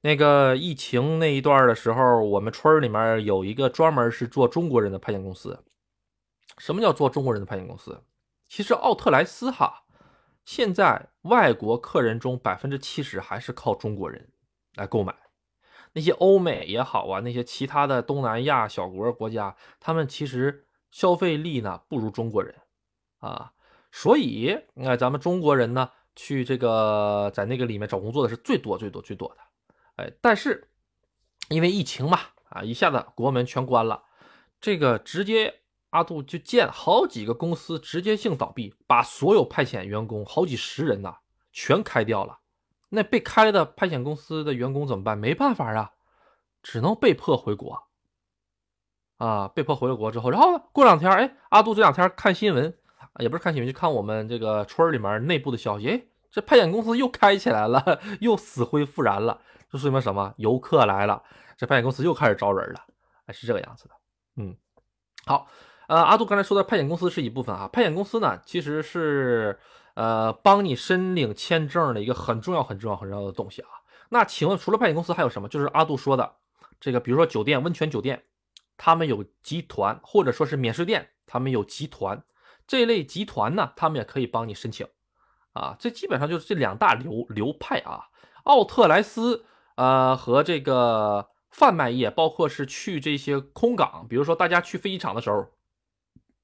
Speaker 1: 那个疫情那一段的时候，我们村里面有一个专门是做中国人的派遣公司。什么叫做中国人的派遣公司？其实奥特莱斯哈，现在外国客人中百分之七十还是靠中国人来购买。那些欧美也好啊，那些其他的东南亚小国国家，他们其实。消费力呢不如中国人，啊，所以你看咱们中国人呢去这个在那个里面找工作的是最多最多最多的，哎，但是因为疫情嘛，啊，一下子国门全关了，这个直接阿杜就建好几个公司直接性倒闭，把所有派遣员工好几十人呐全开掉了，那被开的派遣公司的员工怎么办？没办法啊，只能被迫回国。啊，被迫回了国之后，然后过两天，哎，阿杜这两天看新闻，也不是看新闻，就看我们这个村里面内部的消息，哎，这派遣公司又开起来了，(laughs) 又死灰复燃了，这说明什么？游客来了，这派遣公司又开始招人了，哎，是这个样子的。嗯，好，呃，阿杜刚才说的派遣公司是一部分啊，派遣公司呢，其实是呃帮你申领签证的一个很重要、很重要、很重要的东西啊。那请问，除了派遣公司还有什么？就是阿杜说的这个，比如说酒店、温泉酒店。他们有集团，或者说是免税店，他们有集团这类集团呢，他们也可以帮你申请啊。这基本上就是这两大流流派啊。奥特莱斯呃和这个贩卖业，包括是去这些空港，比如说大家去飞机场的时候，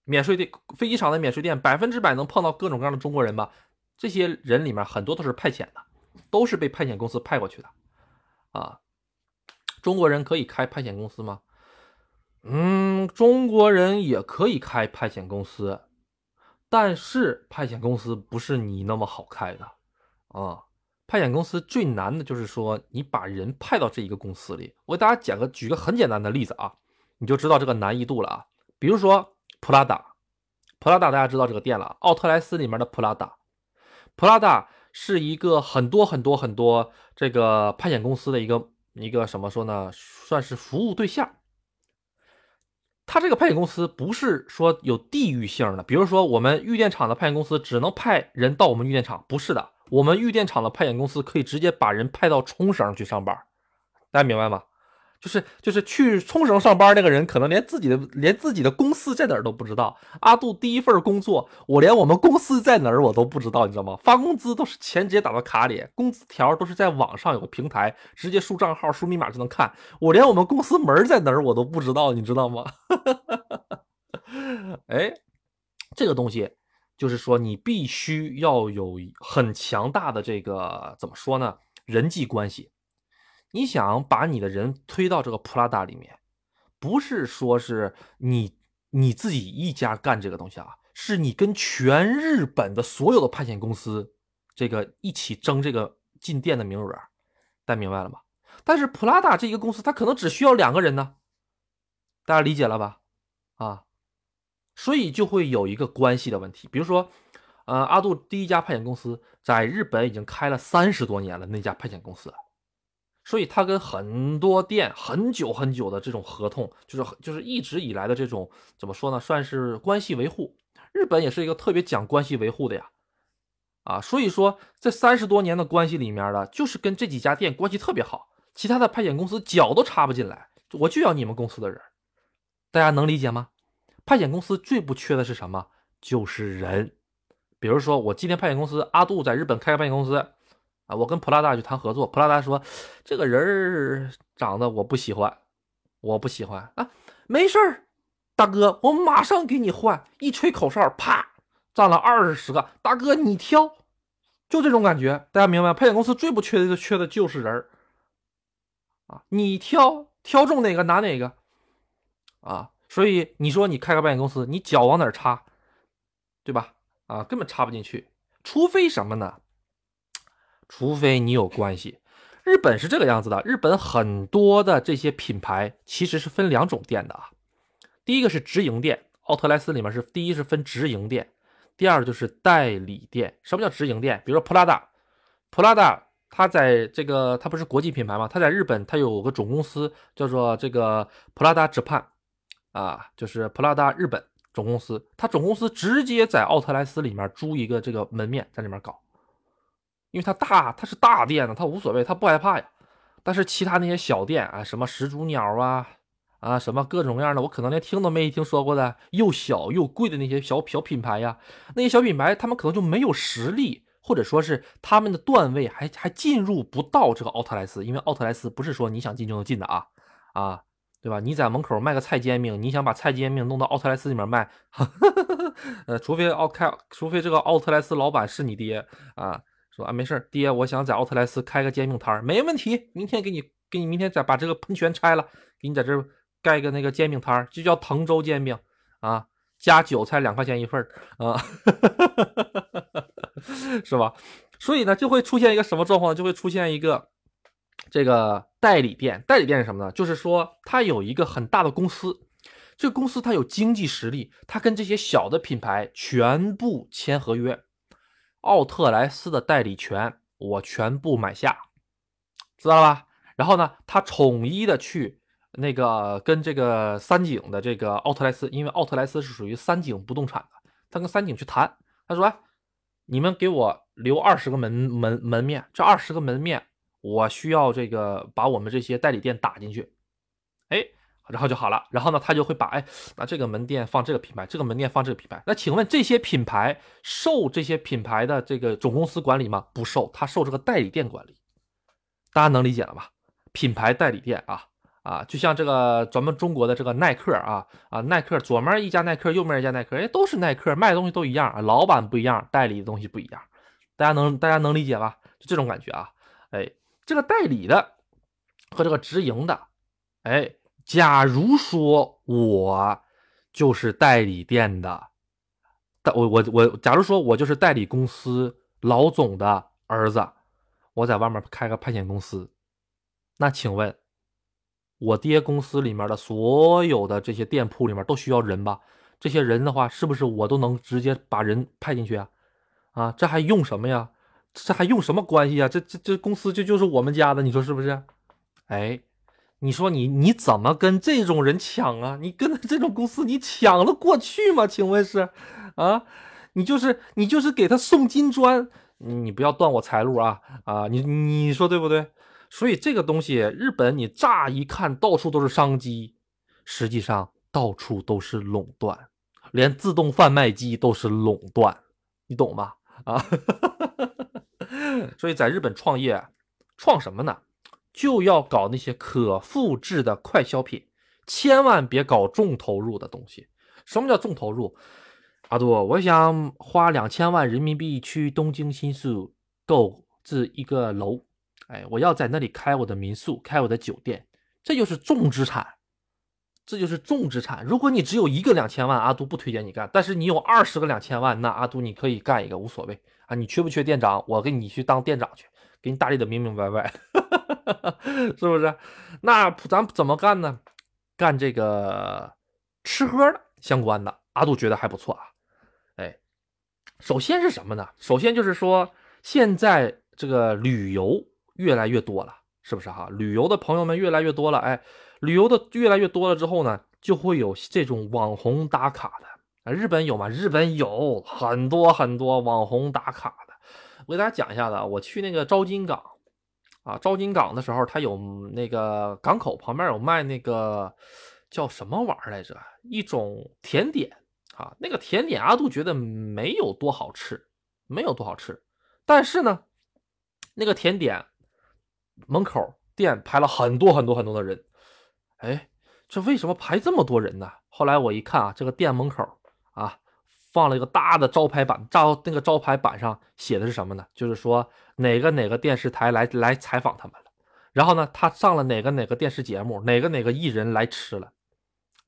Speaker 1: 免税店飞机场的免税店百分之百能碰到各种各样的中国人吧？这些人里面很多都是派遣的，都是被派遣公司派过去的啊。中国人可以开派遣公司吗？嗯，中国人也可以开派遣公司，但是派遣公司不是你那么好开的啊。派遣公司最难的就是说，你把人派到这一个公司里。我给大家讲个举个很简单的例子啊，你就知道这个难易度了啊。比如说普拉达，普拉达大家知道这个店了，奥特莱斯里面的普拉达，普拉达是一个很多很多很多这个派遣公司的一个一个什么说呢，算是服务对象。他这个派遣公司不是说有地域性的，比如说我们玉电厂的派遣公司只能派人到我们玉电厂，不是的，我们玉电厂的派遣公司可以直接把人派到冲绳去上班，大家明白吗？就是就是去冲绳上班那个人，可能连自己的连自己的公司在哪儿都不知道。阿杜第一份工作，我连我们公司在哪儿我都不知道，你知道吗？发工资都是钱直接打到卡里，工资条都是在网上有个平台，直接输账号、输密码就能看。我连我们公司门在哪儿我都不知道，你知道吗？(laughs) 哎，这个东西就是说，你必须要有很强大的这个怎么说呢？人际关系。你想把你的人推到这个普拉达里面，不是说是你你自己一家干这个东西啊，是你跟全日本的所有的派遣公司这个一起争这个进店的名额，大家明白了吗？但是普拉达这一个公司，它可能只需要两个人呢，大家理解了吧？啊，所以就会有一个关系的问题，比如说，呃，阿杜第一家派遣公司在日本已经开了三十多年了，那家派遣公司。所以他跟很多店很久很久的这种合同，就是就是一直以来的这种怎么说呢，算是关系维护。日本也是一个特别讲关系维护的呀，啊，所以说这三十多年的关系里面呢，就是跟这几家店关系特别好，其他的派遣公司脚都插不进来，我就要你们公司的人，大家能理解吗？派遣公司最不缺的是什么？就是人。比如说我今天派遣公司阿杜在日本开个派遣公司。啊，我跟普拉达去谈合作，普拉达说这个人儿长得我不喜欢，我不喜欢啊，没事儿，大哥，我马上给你换。一吹口哨，啪，占了二十个，大哥你挑，就这种感觉，大家明白？派遣公司最不缺的，缺的就是人儿啊，你挑，挑中哪个拿哪个啊。所以你说你开个保险公司，你脚往哪插，对吧？啊，根本插不进去，除非什么呢？除非你有关系，日本是这个样子的。日本很多的这些品牌其实是分两种店的啊。第一个是直营店，奥特莱斯里面是第一是分直营店，第二就是代理店。什么叫直营店？比如说普拉达，普拉达它在这个它不是国际品牌吗？它在日本它有个总公司叫做这个普拉达之畔啊，就是普拉达日本总公司。它总公司直接在奥特莱斯里面租一个这个门面在里面搞，因为它大，它是大店呢，它无所谓，它不害怕呀。但是其他那些小店啊，什么始祖鸟啊。啊，什么各种各样的，我可能连听都没听说过的，又小又贵的那些小小品牌呀，那些小品牌，他们可能就没有实力，或者说是他们的段位还还进入不到这个奥特莱斯，因为奥特莱斯不是说你想进就能进的啊啊，对吧？你在门口卖个菜煎饼，你想把菜煎饼弄到奥特莱斯里面卖，(laughs) 呃，除非奥开，除非这个奥特莱斯老板是你爹啊，说啊没事爹，我想在奥特莱斯开个煎饼摊没问题，明天给你给你明天再把这个喷泉拆了，给你在这。盖个那个煎饼摊儿，就叫滕州煎饼啊，加韭菜两块钱一份儿啊，(laughs) 是吧？所以呢，就会出现一个什么状况？就会出现一个这个代理店。代理店是什么呢？就是说，它有一个很大的公司，这个公司它有经济实力，它跟这些小的品牌全部签合约，奥特莱斯的代理权我全部买下，知道吧？然后呢，他统一的去。那个跟这个三井的这个奥特莱斯，因为奥特莱斯是属于三井不动产的，他跟三井去谈，他说：“你们给我留二十个门门门面，这二十个门面我需要这个把我们这些代理店打进去，哎，然后就好了。然后呢，他就会把哎，那这个门店放这个品牌，这个门店放这个品牌。那请问这些品牌受这些品牌的这个总公司管理吗？不受，他受这个代理店管理。大家能理解了吧？品牌代理店啊。”啊，就像这个咱们中国的这个耐克啊啊，耐克左面一家耐克，右面一家耐克，哎，都是耐克，卖的东西都一样，老板不一样，代理的东西不一样，大家能大家能理解吧？就这种感觉啊，哎，这个代理的和这个直营的，哎，假如说我就是代理店的，代我我我，假如说我就是代理公司老总的儿子，我在外面开个派遣公司，那请问？我爹公司里面的所有的这些店铺里面都需要人吧？这些人的话，是不是我都能直接把人派进去啊？啊，这还用什么呀？这还用什么关系啊？这这这公司就就是我们家的，你说是不是？哎，你说你你怎么跟这种人抢啊？你跟这种公司你抢得过去吗？请问是？啊，你就是你就是给他送金砖，你不要断我财路啊！啊，你你说对不对？所以这个东西，日本你乍一看到处都是商机，实际上到处都是垄断，连自动贩卖机都是垄断，你懂吗？啊，(laughs) 所以在日本创业，创什么呢？就要搞那些可复制的快消品，千万别搞重投入的东西。什么叫重投入？阿杜，我想花两千万人民币去东京新宿购置一个楼。哎，我要在那里开我的民宿，开我的酒店，这就是重资产，这就是重资产。如果你只有一个两千万，阿杜不推荐你干；但是你有二十个两千万，那阿杜你可以干一个，无所谓啊。你缺不缺店长？我给你去当店长去，给你打理的明明白白，(laughs) 是不是？那咱怎么干呢？干这个吃喝的相关的，阿杜觉得还不错啊。哎，首先是什么呢？首先就是说，现在这个旅游。越来越多了，是不是哈？旅游的朋友们越来越多了，哎，旅游的越来越多了之后呢，就会有这种网红打卡的。日本有吗？日本有很多很多网红打卡的。我给大家讲一下子，我去那个昭金港啊，昭金港的时候，它有那个港口旁边有卖那个叫什么玩意儿来着？一种甜点啊，那个甜点阿杜觉得没有多好吃，没有多好吃，但是呢，那个甜点。门口店排了很多很多很多的人，哎，这为什么排这么多人呢？后来我一看啊，这个店门口啊，放了一个大的招牌板，招那个招牌板上写的是什么呢？就是说哪个哪个电视台来来采访他们了，然后呢，他上了哪个哪个电视节目，哪个哪个艺人来吃了，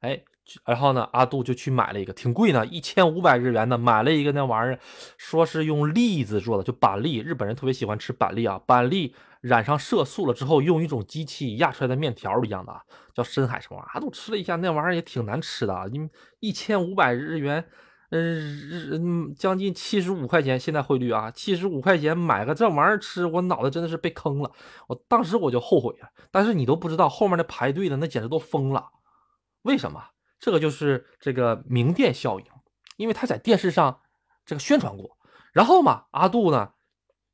Speaker 1: 哎。然后呢，阿杜就去买了一个，挺贵呢，一千五百日元的，买了一个那玩意儿，说是用栗子做的，就板栗，日本人特别喜欢吃板栗啊，板栗染上色素了之后，用一种机器压出来的面条一样的，叫深海什么玩意儿？阿杜吃了一下，那玩意儿也挺难吃的，因为一千五百日元嗯，将近七十五块钱，现在汇率啊，七十五块钱买个这玩意儿吃，我脑袋真的是被坑了。我当时我就后悔啊，但是你都不知道后面的排队的那简直都疯了。为什么？这个就是这个名店效应，因为他在电视上这个宣传过，然后嘛，阿杜呢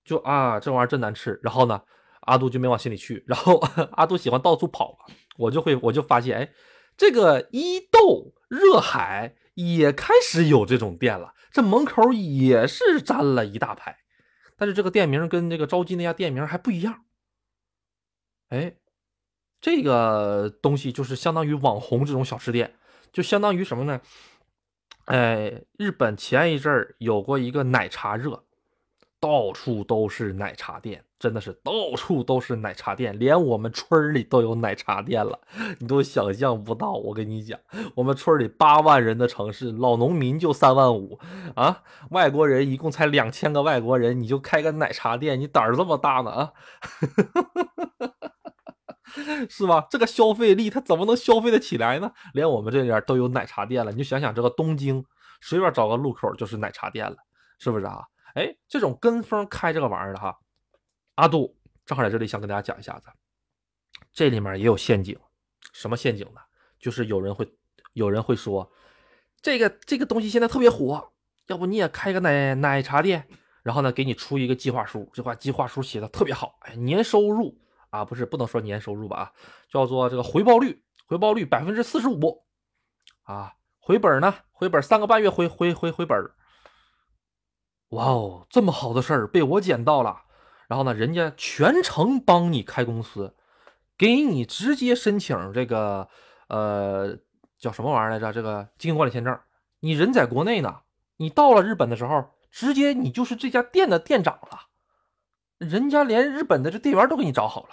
Speaker 1: 就啊这玩意儿真难吃，然后呢阿杜就没往心里去，然后 (laughs) 阿杜喜欢到处跑，我就会我就发现，哎，这个伊豆热海。也开始有这种店了，这门口也是站了一大排，但是这个店名跟这个招金那家店名还不一样。哎，这个东西就是相当于网红这种小吃店，就相当于什么呢？哎，日本前一阵儿有过一个奶茶热。到处都是奶茶店，真的是到处都是奶茶店，连我们村里都有奶茶店了，你都想象不到。我跟你讲，我们村里八万人的城市，老农民就三万五啊，外国人一共才两千个外国人，你就开个奶茶店，你胆儿这么大呢啊？(laughs) 是吧？这个消费力他怎么能消费得起来呢？连我们这边都有奶茶店了，你就想想这个东京，随便找个路口就是奶茶店了，是不是啊？哎，这种跟风开这个玩意儿的哈，阿杜正好在这里想跟大家讲一下子，这里面也有陷阱，什么陷阱呢？就是有人会有人会说，这个这个东西现在特别火，要不你也开个奶奶茶店，然后呢给你出一个计划书，这块计划书写的特别好，哎，年收入啊不是不能说年收入吧啊，叫做这个回报率，回报率百分之四十五，啊，回本呢，回本三个半月回回回回本。哇哦，这么好的事儿被我捡到了，然后呢，人家全程帮你开公司，给你直接申请这个呃叫什么玩意儿来着？这个经营管理签证。你人在国内呢，你到了日本的时候，直接你就是这家店的店长了，人家连日本的这店员都给你找好了，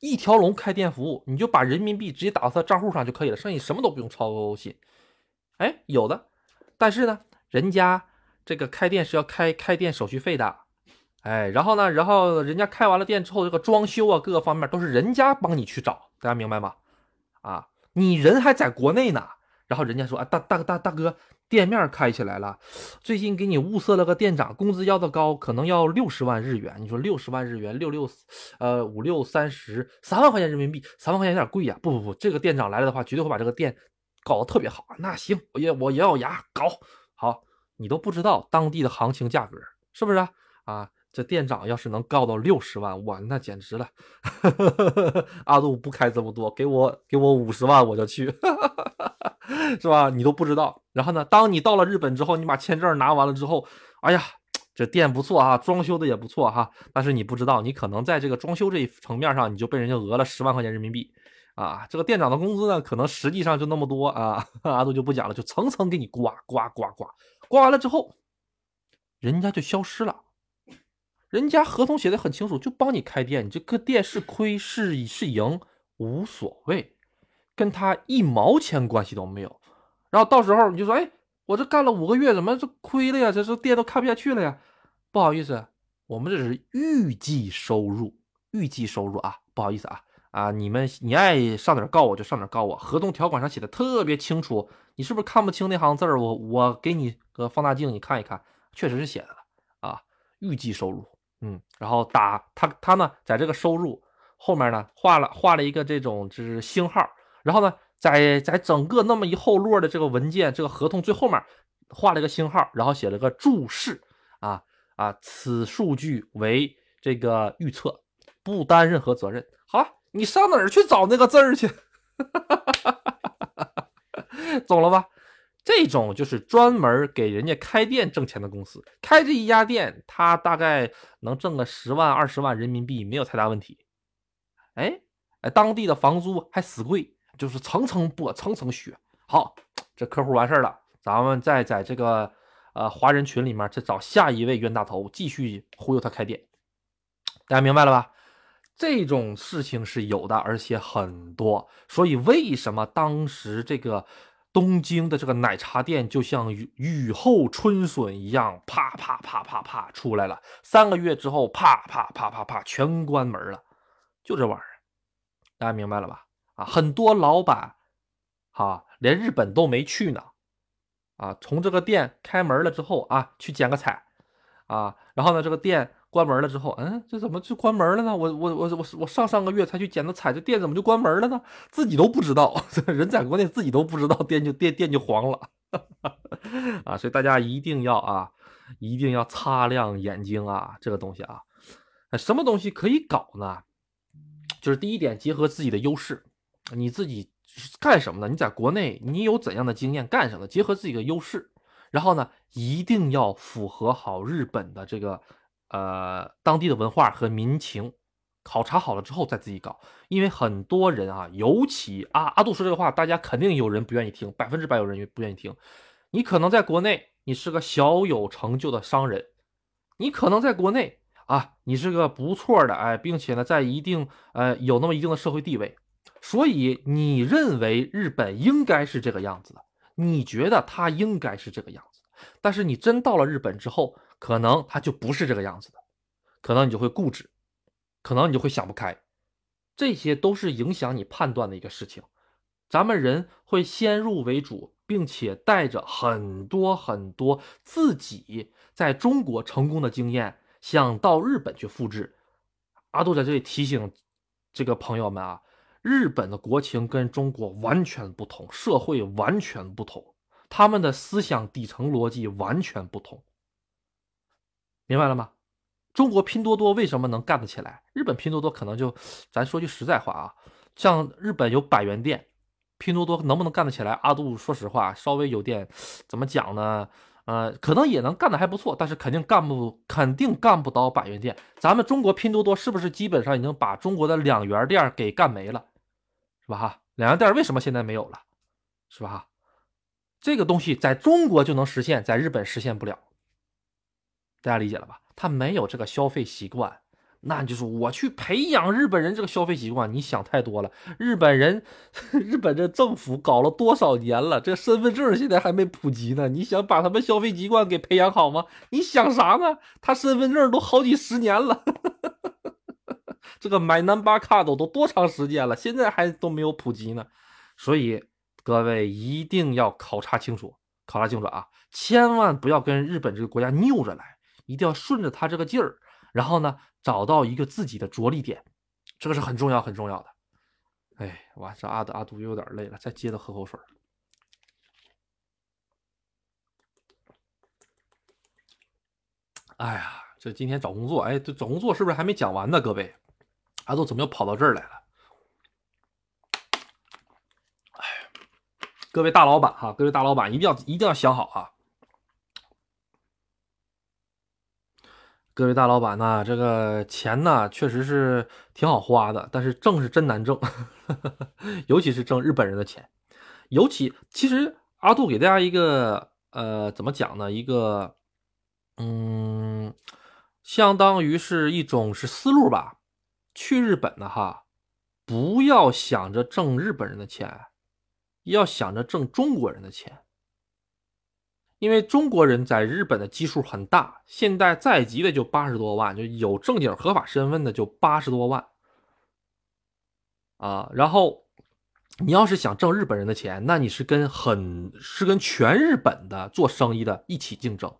Speaker 1: 一条龙开店服务，你就把人民币直接打到他账户上就可以了，剩下什么都不用操心。哎，有的，但是呢，人家。这个开店是要开开店手续费的，哎，然后呢，然后人家开完了店之后，这个装修啊，各个方面都是人家帮你去找，大家明白吗？啊，你人还在国内呢，然后人家说啊，大大大大哥，店面开起来了，最近给你物色了个店长，工资要的高，可能要六十万日元。你说六十万日元，六六呃五六三十，三万块钱人民币，三万块钱有点贵呀。不不不，这个店长来了的话，绝对会把这个店搞得特别好。那行，我也我咬咬牙搞好。你都不知道当地的行情价格是不是啊？这店长要是能告到六十万，哇，那简直了！(laughs) 阿杜不开这么多，给我给我五十万我就去，(laughs) 是吧？你都不知道。然后呢，当你到了日本之后，你把签证拿完了之后，哎呀，这店不错啊，装修的也不错哈。但是你不知道，你可能在这个装修这一层面上，你就被人家讹了十万块钱人民币啊。这个店长的工资呢，可能实际上就那么多啊。(laughs) 阿杜就不讲了，就层层给你刮刮刮。刮刮完了之后，人家就消失了。人家合同写的很清楚，就帮你开店，你这个店是亏是是赢无所谓，跟他一毛钱关系都没有。然后到时候你就说：“哎，我这干了五个月，怎么这亏了呀？这这店都开不下去了呀！”不好意思，我们这是预计收入，预计收入啊，不好意思啊。啊，你们你爱上哪告我就上哪告我，合同条款上写的特别清楚，你是不是看不清那行字儿？我我给你个放大镜，你看一看，确实是写的啊。预计收入，嗯，然后打他他呢，在这个收入后面呢画了画了一个这种就是星号，然后呢，在在整个那么一后摞的这个文件这个合同最后面画了一个星号，然后写了个注释啊啊，此数据为这个预测，不担任何责任。你上哪儿去找那个字儿去？(laughs) 懂了吧？这种就是专门给人家开店挣钱的公司，开这一家店，他大概能挣个十万二十万人民币，没有太大问题。哎哎，当地的房租还死贵，就是层层剥，层层削。好，这客户完事儿了，咱们再在这个呃华人群里面再找下一位冤大头，继续忽悠他开店。大家明白了吧？这种事情是有的，而且很多。所以为什么当时这个东京的这个奶茶店就像雨雨后春笋一样，啪啪啪啪啪出来了？三个月之后，啪啪啪啪啪全关门了，就这玩意儿，大家明白了吧？啊，很多老板，哈，连日本都没去呢，啊，从这个店开门了之后啊，去剪个彩啊，然后呢，这个店关门了之后，嗯，这怎么就关门了呢？我我我我我上上个月才去剪的彩，这店怎么就关门了呢？自己都不知道，(laughs) 人在国内自己都不知道，店就店店就黄了 (laughs) 啊！所以大家一定要啊，一定要擦亮眼睛啊，这个东西啊，什么东西可以搞呢？就是第一点，结合自己的优势，你自己干什么呢？你在国内，你有怎样的经验，干什么？结合自己的优势，然后呢，一定要符合好日本的这个呃当地的文化和民情，考察好了之后再自己搞。因为很多人啊，尤其阿阿杜说这个话，大家肯定有人不愿意听，百分之百有人不愿意听。你可能在国内，你是个小有成就的商人，你可能在国内。啊，你是个不错的，哎，并且呢，在一定呃有那么一定的社会地位，所以你认为日本应该是这个样子的，你觉得他应该是这个样子，但是你真到了日本之后，可能他就不是这个样子的，可能你就会固执，可能你就会想不开，这些都是影响你判断的一个事情。咱们人会先入为主，并且带着很多很多自己在中国成功的经验。想到日本去复制，阿杜在这里提醒这个朋友们啊，日本的国情跟中国完全不同，社会完全不同，他们的思想底层逻辑完全不同，明白了吗？中国拼多多为什么能干得起来？日本拼多多可能就，咱说句实在话啊，像日本有百元店，拼多多能不能干得起来？阿杜说实话，稍微有点怎么讲呢？呃，可能也能干得还不错，但是肯定干不，肯定干不到百元店。咱们中国拼多多是不是基本上已经把中国的两元店给干没了，是吧？哈，两元店为什么现在没有了，是吧？这个东西在中国就能实现，在日本实现不了，大家理解了吧？他没有这个消费习惯。那就是我去培养日本人这个消费习惯，你想太多了。日本人，(laughs) 日本这政府搞了多少年了，这身份证现在还没普及呢。你想把他们消费习惯给培养好吗？你想啥呢？他身份证都好几十年了，(laughs) 这个买南巴卡都都多长时间了，现在还都没有普及呢。所以各位一定要考察清楚，考察清楚啊，千万不要跟日本这个国家拗着来，一定要顺着他这个劲儿，然后呢。找到一个自己的着力点，这个是很重要很重要的。哎，哇，这阿德阿杜又有点累了，再接着喝口水。哎呀，这今天找工作，哎，这找工作是不是还没讲完呢？各位，阿杜怎么又跑到这儿来了？哎，各位大老板哈，各位大老板一定要一定要想好啊！各位大老板呐，这个钱呢确实是挺好花的，但是挣是真难挣，(laughs) 尤其是挣日本人的钱。尤其其实阿杜给大家一个呃，怎么讲呢？一个嗯，相当于是一种是思路吧。去日本的哈，不要想着挣日本人的钱，要想着挣中国人的钱。因为中国人在日本的基数很大，现在在籍的就八十多万，就有正经合法身份的就八十多万，啊，然后你要是想挣日本人的钱，那你是跟很是跟全日本的做生意的一起竞争，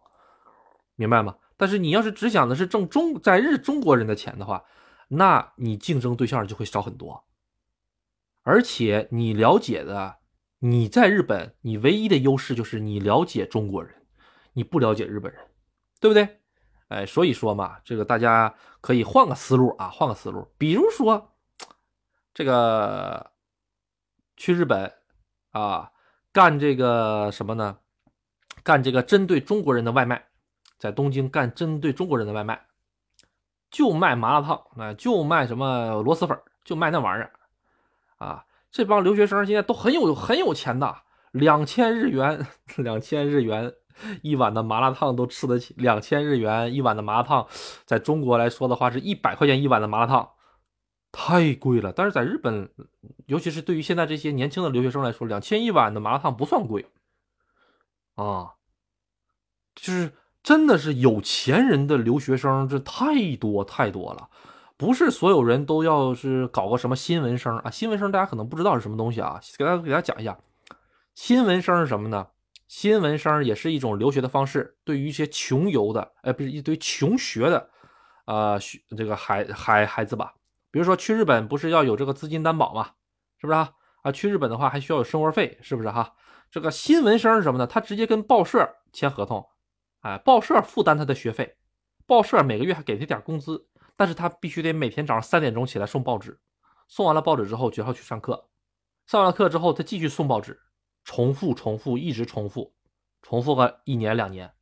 Speaker 1: 明白吗？但是你要是只想的是挣中在日中国人的钱的话，那你竞争对象就会少很多，而且你了解的。你在日本，你唯一的优势就是你了解中国人，你不了解日本人，对不对？哎，所以说嘛，这个大家可以换个思路啊，换个思路。比如说，这个去日本啊，干这个什么呢？干这个针对中国人的外卖，在东京干针对中国人的外卖，就卖麻辣烫，啊，就卖什么螺蛳粉，就卖那玩意儿啊。这帮留学生现在都很有很有钱的，两千日元，(laughs) 两千日元一碗的麻辣烫都吃得起。两千日元一碗的麻辣烫，在中国来说的话，是一百块钱一碗的麻辣烫，太贵了。但是在日本，尤其是对于现在这些年轻的留学生来说，两千一碗的麻辣烫不算贵啊，就是真的是有钱人的留学生，这太多太多了。不是所有人都要是搞个什么新闻生啊？新闻生大家可能不知道是什么东西啊，给大家给大家讲一下，新闻生是什么呢？新闻生也是一种留学的方式。对于一些穷游的，呃，不是一堆穷学的，呃，学这个孩孩孩子吧。比如说去日本，不是要有这个资金担保嘛？是不是啊？啊，去日本的话还需要有生活费，是不是哈？这个新闻生是什么呢？他直接跟报社签合同，哎，报社负担他的学费，报社每个月还给他点工资，但是他必须得每天早上三点钟起来送报纸，送完了报纸之后就要去上课，上完了课之后他继续送报纸，重复重复一直重复，重复个一年两年，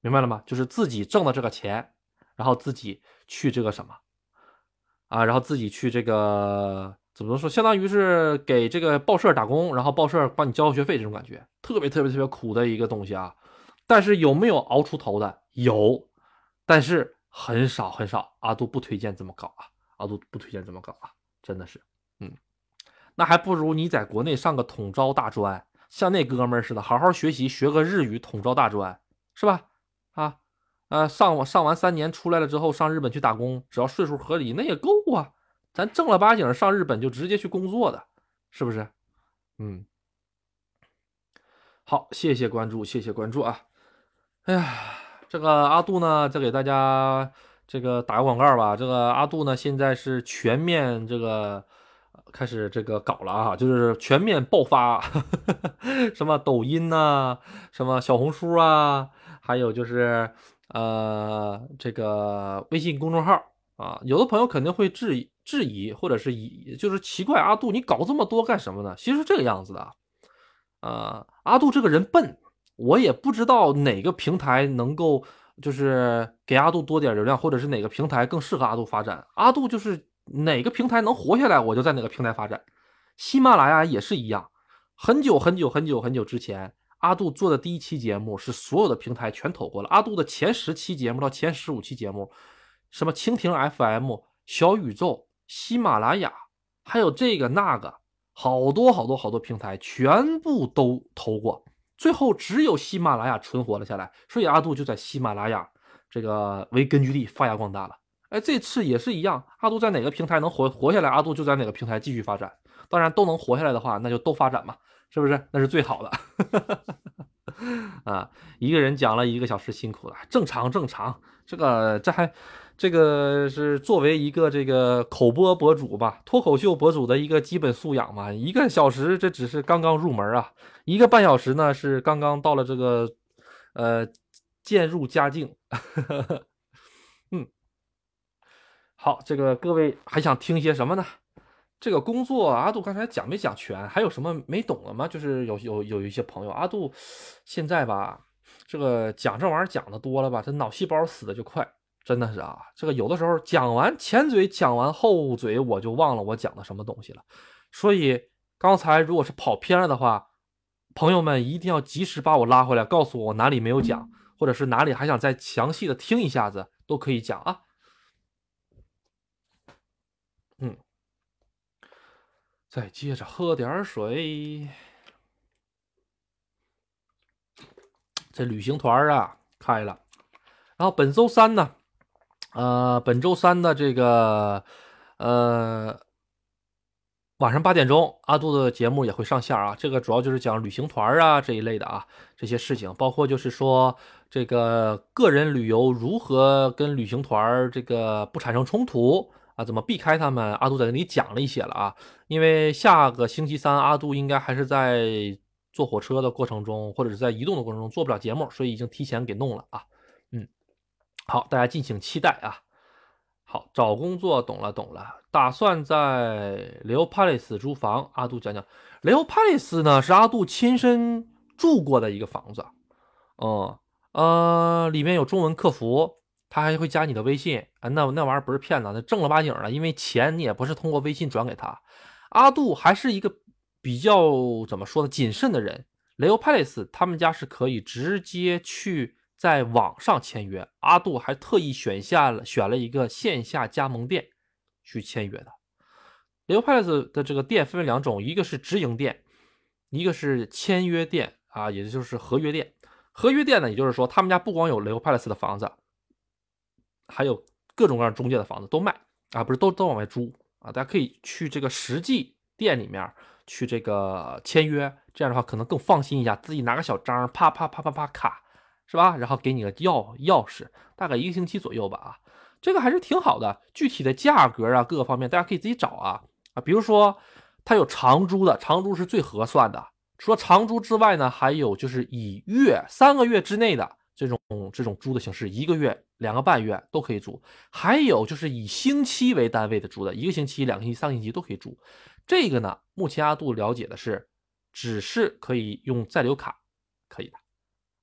Speaker 1: 明白了吗？就是自己挣的这个钱，然后自己去这个什么，啊，然后自己去这个。怎么说？相当于是给这个报社打工，然后报社帮你交学费，这种感觉特别特别特别苦的一个东西啊！但是有没有熬出头的？有，但是很少很少。阿杜不推荐这么搞啊！阿杜不推荐这么搞啊！真的是，嗯，那还不如你在国内上个统招大专，像那哥们儿似的，好好学习，学个日语，统招大专，是吧？啊，呃，上上完三年出来了之后，上日本去打工，只要岁数合理，那也够啊。咱正儿八经上日本就直接去工作的，是不是？嗯，好，谢谢关注，谢谢关注啊！哎呀，这个阿杜呢，再给大家这个打个广告吧。这个阿杜呢，现在是全面这个开始这个搞了啊，就是全面爆发，(laughs) 什么抖音呐，什么小红书啊，还有就是呃这个微信公众号啊。有的朋友肯定会质疑。质疑或者是以就是奇怪阿杜你搞这么多干什么呢？其实这个样子的，呃，阿杜这个人笨，我也不知道哪个平台能够就是给阿杜多点流量，或者是哪个平台更适合阿杜发展。阿杜就是哪个平台能活下来，我就在哪个平台发展。喜马拉雅也是一样，很久很久很久很久之前，阿杜做的第一期节目是所有的平台全投过了。阿杜的前十期节目到前十五期节目，什么蜻蜓 FM、小宇宙。喜马拉雅，还有这个那个，好多好多好多平台全部都投过，最后只有喜马拉雅存活了下来，所以阿杜就在喜马拉雅这个为根据地发扬光大了。哎，这次也是一样，阿杜在哪个平台能活活下来，阿杜就在哪个平台继续发展。当然都能活下来的话，那就都发展嘛，是不是？那是最好的。(laughs) 啊，一个人讲了一个小时，辛苦了，正常正常。这个这还。这个是作为一个这个口播博主吧，脱口秀博主的一个基本素养嘛。一个小时这只是刚刚入门啊，一个半小时呢是刚刚到了这个呃渐入佳境。(laughs) 嗯，好，这个各位还想听些什么呢？这个工作阿杜刚才讲没讲全？还有什么没懂的吗？就是有有有一些朋友，阿杜现在吧，这个讲这玩意儿讲的多了吧，他脑细胞死的就快。真的是啊，这个有的时候讲完前嘴，讲完后嘴，我就忘了我讲的什么东西了。所以刚才如果是跑偏了的话，朋友们一定要及时把我拉回来，告诉我哪里没有讲，或者是哪里还想再详细的听一下子，都可以讲啊。嗯，再接着喝点水。这旅行团啊开了，然后本周三呢。呃，本周三的这个呃晚上八点钟，阿杜的节目也会上线啊。这个主要就是讲旅行团啊这一类的啊这些事情，包括就是说这个个人旅游如何跟旅行团这个不产生冲突啊，怎么避开他们，阿杜在那里讲了一些了啊。因为下个星期三阿杜应该还是在坐火车的过程中，或者是在移动的过程中做不了节目，所以已经提前给弄了啊。好，大家敬请期待啊！好，找工作懂了懂了，打算在雷欧帕雷斯租房。阿杜讲讲，雷欧帕雷斯呢是阿杜亲身住过的一个房子，嗯呃，里面有中文客服，他还会加你的微信啊，那那玩意儿不是骗子，那正儿八经的，因为钱你也不是通过微信转给他。阿杜还是一个比较怎么说呢，谨慎的人。雷欧帕雷斯他们家是可以直接去。在网上签约，阿杜还特意选下了选了一个线下加盟店去签约的。Leo Palace 的这个店分为两种，一个是直营店，一个是签约店啊，也就是合约店。合约店呢，也就是说他们家不光有 Leo Palace 的房子，还有各种各样中介的房子都卖啊，不是都都往外租啊。大家可以去这个实际店里面去这个签约。这样的话可能更放心一下，自己拿个小章，啪啪啪啪啪卡，是吧？然后给你个钥钥匙，大概一个星期左右吧啊，这个还是挺好的。具体的价格啊，各个方面大家可以自己找啊啊，比如说它有长租的，长租是最合算的。除了长租之外呢，还有就是以月三个月之内的这种这种租的形式，一个月、两个半月都可以租。还有就是以星期为单位的租的，一个星期、两个星期、三个星期都可以租。这个呢，目前阿杜了解的是，只是可以用在留卡，可以的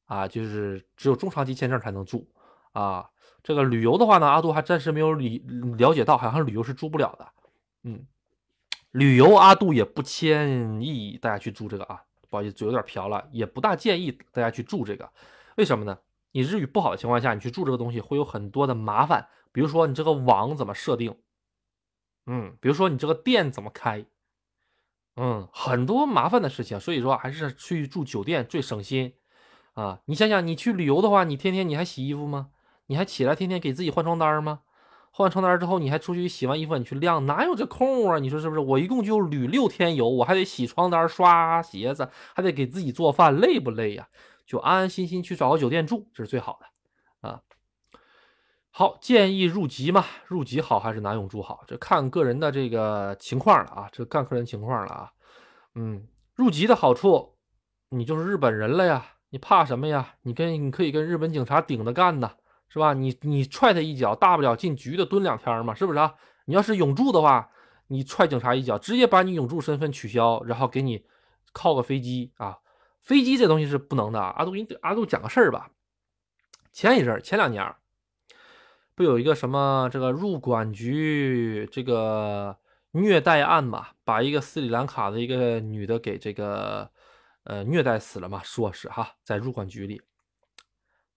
Speaker 1: 啊，就是只有中长期签证才能住啊。这个旅游的话呢，阿杜还暂时没有理了解到，好像旅游是住不了的。嗯，旅游阿杜也不建议大家去住这个啊。不好意思，嘴有点瓢了，也不大建议大家去住这个，为什么呢？你日语不好的情况下，你去住这个东西会有很多的麻烦，比如说你这个网怎么设定，嗯，比如说你这个店怎么开，嗯，很多麻烦的事情，所以说还是去住酒店最省心啊。你想想，你去旅游的话，你天天你还洗衣服吗？你还起来天天给自己换床单吗？换完床单之后，你还出去洗完衣服，你去晾，哪有这空啊？你说是不是？我一共就旅六天游，我还得洗床单、刷鞋子，还得给自己做饭，累不累呀？就安安心心去找个酒店住，这是最好的啊。好，建议入籍嘛，入籍好还是拿永住好？这看个人的这个情况了啊，这看个人情况了啊。嗯，入籍的好处，你就是日本人了呀，你怕什么呀？你跟你可以跟日本警察顶着干呢。是吧？你你踹他一脚，大不了进局的蹲两天嘛，是不是啊？你要是永驻的话，你踹警察一脚，直接把你永驻身份取消，然后给你靠个飞机啊。飞机这东西是不能的。阿杜给你阿杜讲个事儿吧。前一阵前两年不有一个什么这个入管局这个虐待案嘛，把一个斯里兰卡的一个女的给这个呃虐待死了嘛，说是哈，在入管局里，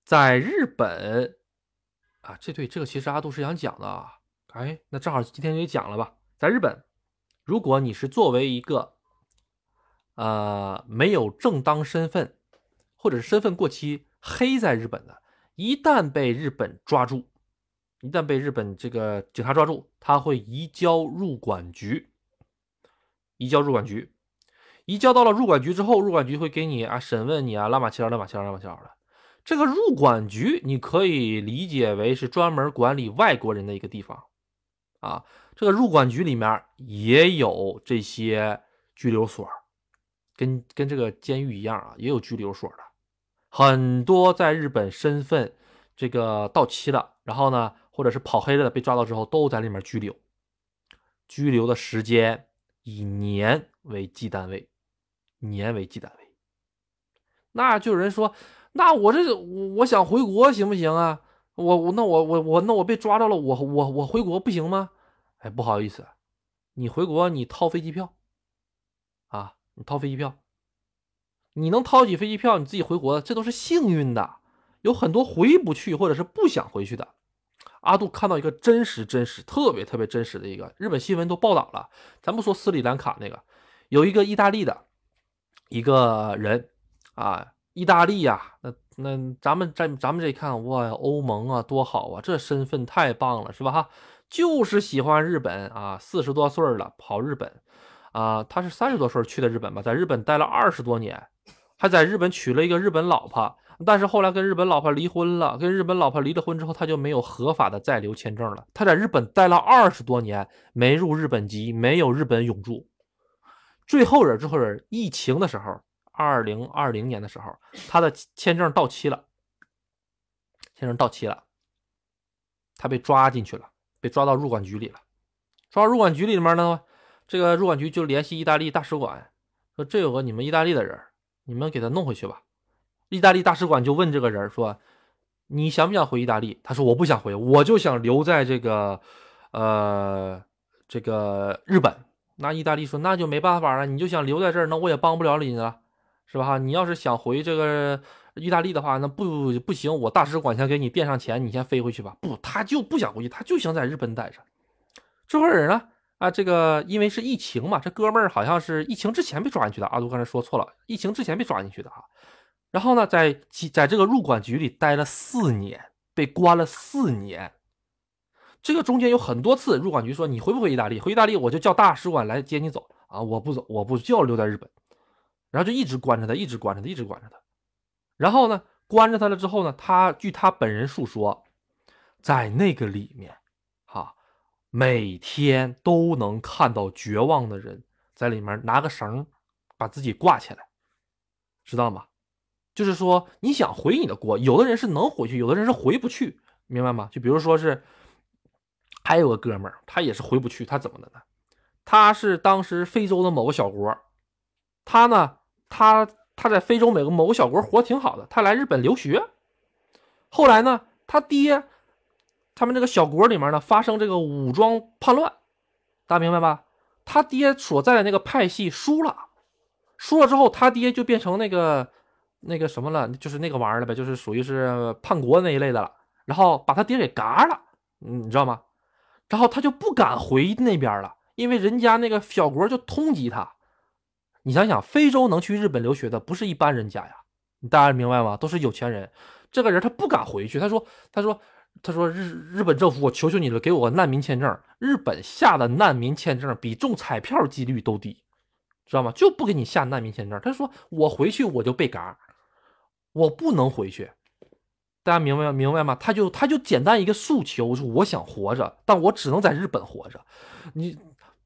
Speaker 1: 在日本。啊，这对这个其实阿杜是想讲的啊，哎，那正好今天就讲了吧。在日本，如果你是作为一个呃没有正当身份，或者是身份过期黑在日本的，一旦被日本抓住，一旦被日本这个警察抓住，他会移交入管局，移交入管局，移交到了入管局之后，入管局会给你啊审问你啊，拉马切拉马切拉马切的。这个入管局，你可以理解为是专门管理外国人的一个地方，啊，这个入管局里面也有这些拘留所，跟跟这个监狱一样啊，也有拘留所的。很多在日本身份这个到期了，然后呢，或者是跑黑了的被抓到之后，都在里面拘留，拘留的时间以年为计单位，年为计单位。那就有人说。那我这我我想回国行不行啊？我我那我我我那我被抓到了，我我我回国不行吗？哎，不好意思，你回国你掏飞机票啊，你掏飞机票，你能掏起飞机票，你自己回国，这都是幸运的。有很多回不去或者是不想回去的。阿杜看到一个真实真实特别特别真实的一个日本新闻都报道了，咱不说斯里兰卡那个，有一个意大利的一个人啊。意大利呀，那那咱们在咱们这一看，哇，欧盟啊，多好啊，这身份太棒了，是吧？哈，就是喜欢日本啊，四十多岁了跑日本，啊，他是三十多岁去的日本吧，在日本待了二十多年，还在日本娶了一个日本老婆，但是后来跟日本老婆离婚了，跟日本老婆离了婚之后，他就没有合法的在留签证了。他在日本待了二十多年，没入日本籍，没有日本永驻，最后人最后人疫情的时候。二零二零年的时候，他的签证到期了，签证到期了，他被抓进去了，被抓到入管局里了。抓入管局里面呢，这个入管局就联系意大利大使馆，说这有个你们意大利的人，你们给他弄回去吧。意大利大使馆就问这个人说：“你想不想回意大利？”他说：“我不想回，我就想留在这个，呃，这个日本。”那意大利说：“那就没办法了，你就想留在这儿，那我也帮不了你了。”是吧？你要是想回这个意大利的话，那不不行，我大使馆先给你垫上钱，你先飞回去吧。不，他就不想回去，他就想在日本待着。这会儿呢，啊，这个因为是疫情嘛，这哥们儿好像是疫情之前被抓进去的。阿杜刚才说错了，疫情之前被抓进去的啊。然后呢，在在这个入管局里待了四年，被关了四年。这个中间有很多次，入管局说你回不回意大利？回意大利我就叫大使馆来接你走啊！我不走，我不就要留在日本。然后就一直关着他，一直关着他，一直关着他。然后呢，关着他了之后呢，他据他本人述说，在那个里面，哈，每天都能看到绝望的人在里面拿个绳把自己挂起来，知道吗？就是说，你想回你的国，有的人是能回去，有的人是回不去，明白吗？就比如说是，还有个哥们儿，他也是回不去，他怎么的呢？他是当时非洲的某个小国，他呢，他他在非洲某个某个小国活挺好的，他来日本留学，后来呢，他爹，他们这个小国里面呢发生这个武装叛乱，大家明白吧？他爹所在的那个派系输了，输了之后，他爹就变成那个。那个什么了，就是那个玩意儿了呗，就是属于是叛国那一类的了。然后把他爹给嘎了，你知道吗？然后他就不敢回那边了，因为人家那个小国就通缉他。你想想，非洲能去日本留学的不是一般人家呀，大家明白吗？都是有钱人。这个人他不敢回去，他说：“他说，他说日日本政府，我求求你了，给我个难民签证。日本下的难民签证比中彩票几率都低，知道吗？就不给你下难民签证。他说我回去我就被嘎。”我不能回去，大家明白明白吗？他就他就简单一个诉求，说我想活着，但我只能在日本活着。你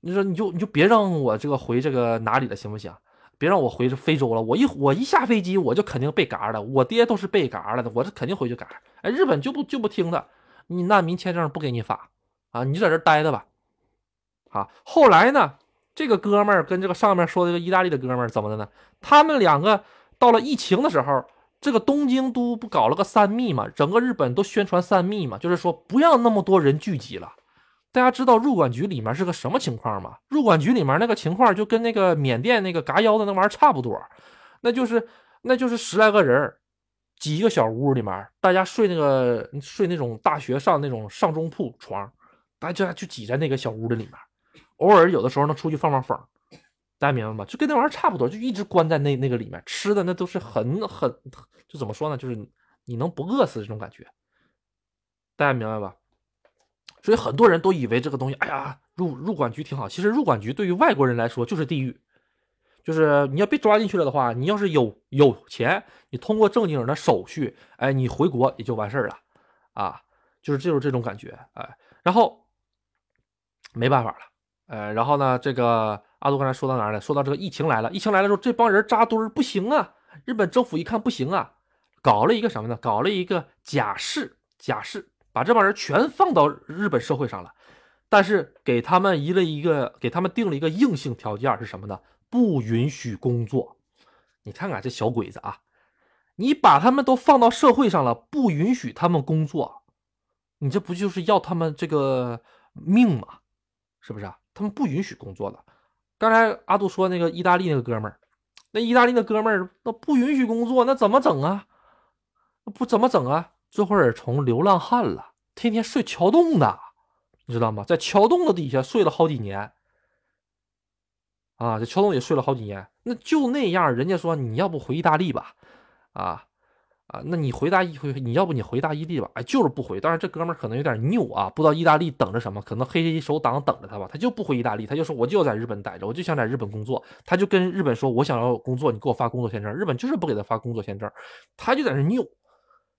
Speaker 1: 你说你就你就别让我这个回这个哪里了，行不行？别让我回这非洲了。我一我一下飞机，我就肯定被嘎了。我爹都是被嘎了的，我这肯定回去嘎。哎，日本就不就不听他，你难民签证不给你发啊？你就在这待着吧。啊，后来呢，这个哥们儿跟这个上面说的这个意大利的哥们儿怎么的呢？他们两个到了疫情的时候。这个东京都不搞了个三密嘛？整个日本都宣传三密嘛，就是说不要那么多人聚集了。大家知道入管局里面是个什么情况吗？入管局里面那个情况就跟那个缅甸那个嘎腰的那玩意儿差不多，那就是那就是十来个人挤一个小屋里面，大家睡那个睡那种大学上那种上中铺床，大家就挤在那个小屋子里面，偶尔有的时候能出去放放风。大家明白吗？就跟那玩意儿差不多，就一直关在那那个里面，吃的那都是很很，就怎么说呢？就是你能不饿死这种感觉。大家明白吧？所以很多人都以为这个东西，哎呀，入入管局挺好。其实入管局对于外国人来说就是地狱，就是你要被抓进去了的话，你要是有有钱，你通过正经的手续，哎，你回国也就完事儿了啊，就是就是这种感觉，哎，然后没办法了，呃，然后呢，这个。阿杜刚才说到哪儿了？说到这个疫情来了，疫情来了之后，这帮人扎堆儿不行啊！日本政府一看不行啊，搞了一个什么呢？搞了一个假释，假释把这帮人全放到日本社会上了，但是给他们一了一个，给他们定了一个硬性条件是什么呢？不允许工作。你看看这小鬼子啊，你把他们都放到社会上了，不允许他们工作，你这不就是要他们这个命吗？是不是啊？他们不允许工作的。刚才阿杜说那个意大利那个哥们儿，那意大利那哥们儿那不允许工作，那怎么整啊？不怎么整啊？这会儿从流浪汉了，天天睡桥洞的，你知道吗？在桥洞的底下睡了好几年，啊，这桥洞也睡了好几年，那就那样，人家说你要不回意大利吧，啊。啊，那你回答一回，你要不你回答意大利吧？哎，就是不回。当然，这哥们儿可能有点拗啊，不知道意大利等着什么，可能黑手党等着他吧，他就不回意大利，他就说我就要在日本待着，我就想在日本工作。他就跟日本说，我想要工作，你给我发工作签证。日本就是不给他发工作签证，他就在那拗。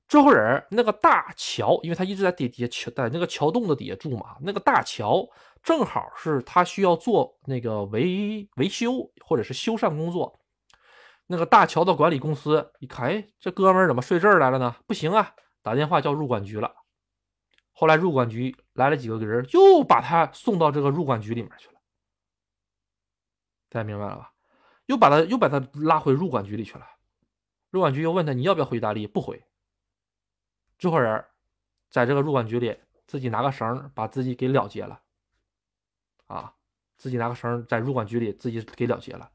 Speaker 1: 这会儿那个大桥，因为他一直在底底下桥，在那个桥洞的底下住嘛，那个大桥正好是他需要做那个维维修或者是修缮工作。那个大桥的管理公司一看，哎，这哥们儿怎么睡这儿来了呢？不行啊，打电话叫入管局了。后来入管局来了几个人，又把他送到这个入管局里面去了。大家明白了吧？又把他又把他拉回入管局里去了。入管局又问他，你要不要回意大利？不回。这伙人在这个入管局里，自己拿个绳把自己给了结了。啊，自己拿个绳在入管局里自己给了结了。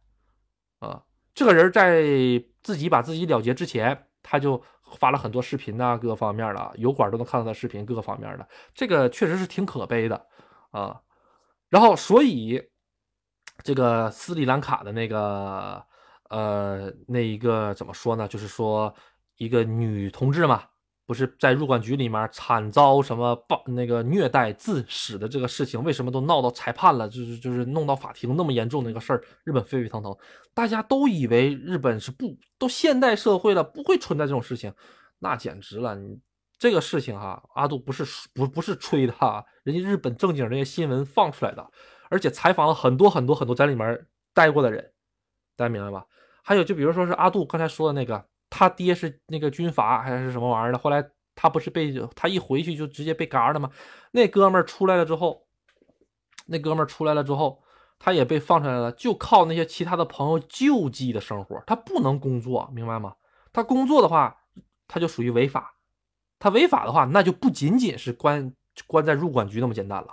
Speaker 1: 啊。这个人在自己把自己了结之前，他就发了很多视频呐，各个方面的油管都能看到他视频，各个方面的，这个确实是挺可悲的啊。然后，所以这个斯里兰卡的那个呃，那一个怎么说呢？就是说一个女同志嘛，不是在入管局里面惨遭什么暴那个虐待致死的这个事情，为什么都闹到裁判了，就是就是弄到法庭那么严重的一个事儿，日本沸沸腾腾，大家都以为日本是不都现代社会了，不会存在这种事情，那简直了，你这个事情哈，阿杜不是不不是吹的哈，人家日本正经那些新闻放出来的，而且采访了很多很多很多在里面待过的人，大家明白吧？还有就比如说是阿杜刚才说的那个。他爹是那个军阀还是什么玩意儿的？后来他不是被他一回去就直接被嘎了吗？那哥们儿出来了之后，那哥们儿出来了之后，他也被放出来了，就靠那些其他的朋友救济的生活，他不能工作，明白吗？他工作的话，他就属于违法。他违法的话，那就不仅仅是关关在入管局那么简单了，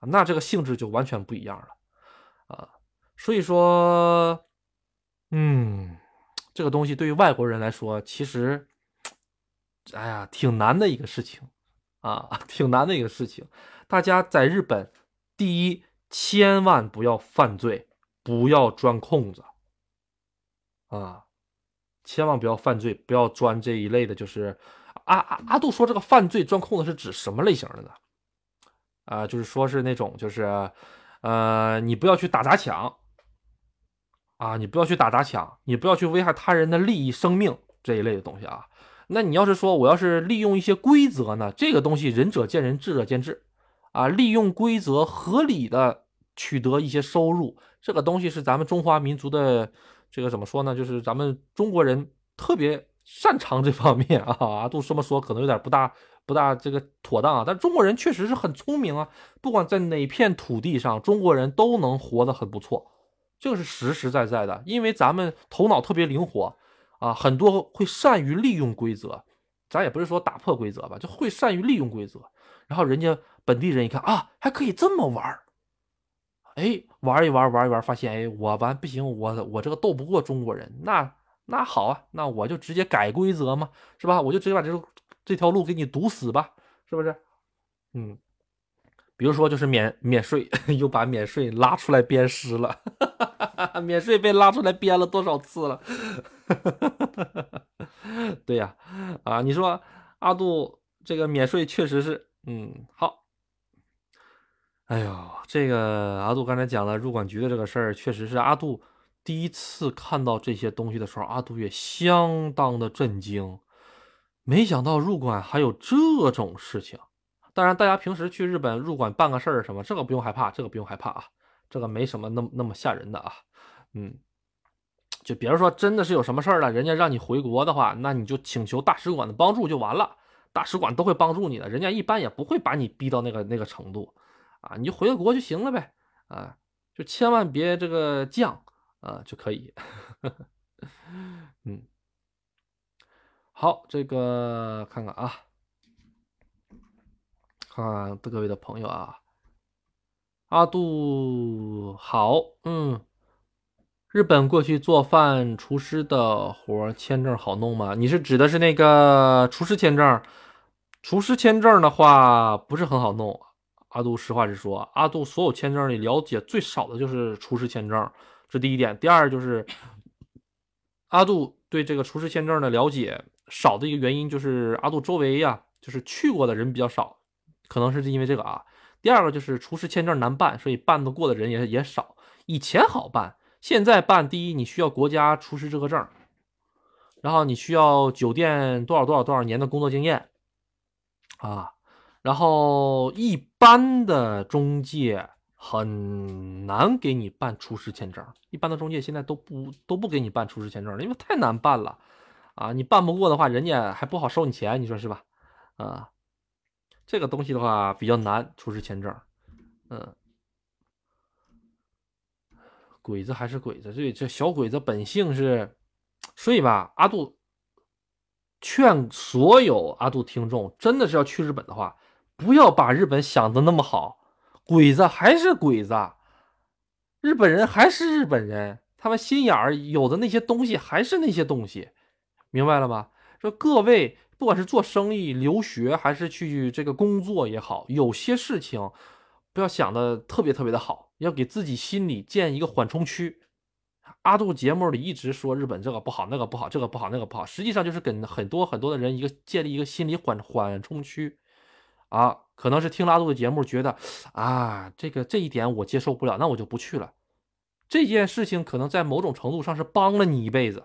Speaker 1: 那这个性质就完全不一样了啊。所以说，嗯。这个东西对于外国人来说，其实，哎呀，挺难的一个事情啊，(laughs) 挺难的一个事情。大家在日本，第一，千万不要犯罪，不要钻空子啊，千万不要犯罪，不要钻这一类的。就是阿阿阿杜说这个犯罪钻空子是指什么类型的呢？啊，就是说是那种，就是呃，你不要去打砸抢。啊，你不要去打砸抢，你不要去危害他人的利益、生命这一类的东西啊。那你要是说我要是利用一些规则呢？这个东西仁者见仁，智者见智啊。利用规则合理的取得一些收入，这个东西是咱们中华民族的这个怎么说呢？就是咱们中国人特别擅长这方面啊。阿杜这么说可能有点不大不大这个妥当啊，但中国人确实是很聪明啊。不管在哪片土地上，中国人都能活得很不错。这个是实实在在的，因为咱们头脑特别灵活啊，很多会善于利用规则，咱也不是说打破规则吧，就会善于利用规则。然后人家本地人一看啊，还可以这么玩儿，哎，玩一玩，玩一玩，发现哎，我玩不行，我我这个斗不过中国人，那那好啊，那我就直接改规则嘛，是吧？我就直接把这这条路给你堵死吧，是不是？嗯。比如说，就是免免税，(laughs) 又把免税拉出来鞭尸了。(laughs) 免税被拉出来编了多少次了？(laughs) 对呀，啊，你说阿杜这个免税确实是，嗯，好。哎呦，这个阿杜刚才讲了入管局的这个事儿，确实是阿杜第一次看到这些东西的时候，阿杜也相当的震惊，没想到入管还有这种事情。当然，大家平时去日本入馆办个事儿什么，这个不用害怕，这个不用害怕啊，这个没什么那么那么吓人的啊。嗯，就比如说真的是有什么事儿了，人家让你回国的话，那你就请求大使馆的帮助就完了，大使馆都会帮助你的，人家一般也不会把你逼到那个那个程度啊，你就回个国就行了呗啊，就千万别这个犟啊就可以。(laughs) 嗯，好，这个看看啊。啊，各位的朋友啊，阿杜好，嗯，日本过去做饭厨师的活签证好弄吗？你是指的是那个厨师签证？厨师签证的话不是很好弄。阿杜实话实说，阿杜所有签证里了解最少的就是厨师签证，这第一点。第二就是阿杜对这个厨师签证的了解少的一个原因就是阿杜周围呀，就是去过的人比较少。可能是因为这个啊，第二个就是厨师签证难办，所以办得过的人也也少。以前好办，现在办，第一你需要国家厨师资格证，然后你需要酒店多少多少多少年的工作经验啊，然后一般的中介很难给你办厨师签证，一般的中介现在都不都不给你办厨师签证了，因为太难办了啊，你办不过的话，人家还不好收你钱，你说是吧？啊。这个东西的话比较难，出示签证，嗯，鬼子还是鬼子，这这小鬼子本性是，所以吧，阿杜劝所有阿杜听众，真的是要去日本的话，不要把日本想的那么好，鬼子还是鬼子，日本人还是日本人，他们心眼儿有的那些东西还是那些东西，明白了吧？说各位。不管是做生意、留学，还是去这个工作也好，有些事情不要想的特别特别的好，要给自己心里建一个缓冲区阿杜节目里一直说日本这个不好，那个不好，这个不好，那个不好，实际上就是跟很多很多的人一个建立一个心理缓缓冲区啊，可能是听了阿杜的节目，觉得啊这个这一点我接受不了，那我就不去了。这件事情可能在某种程度上是帮了你一辈子，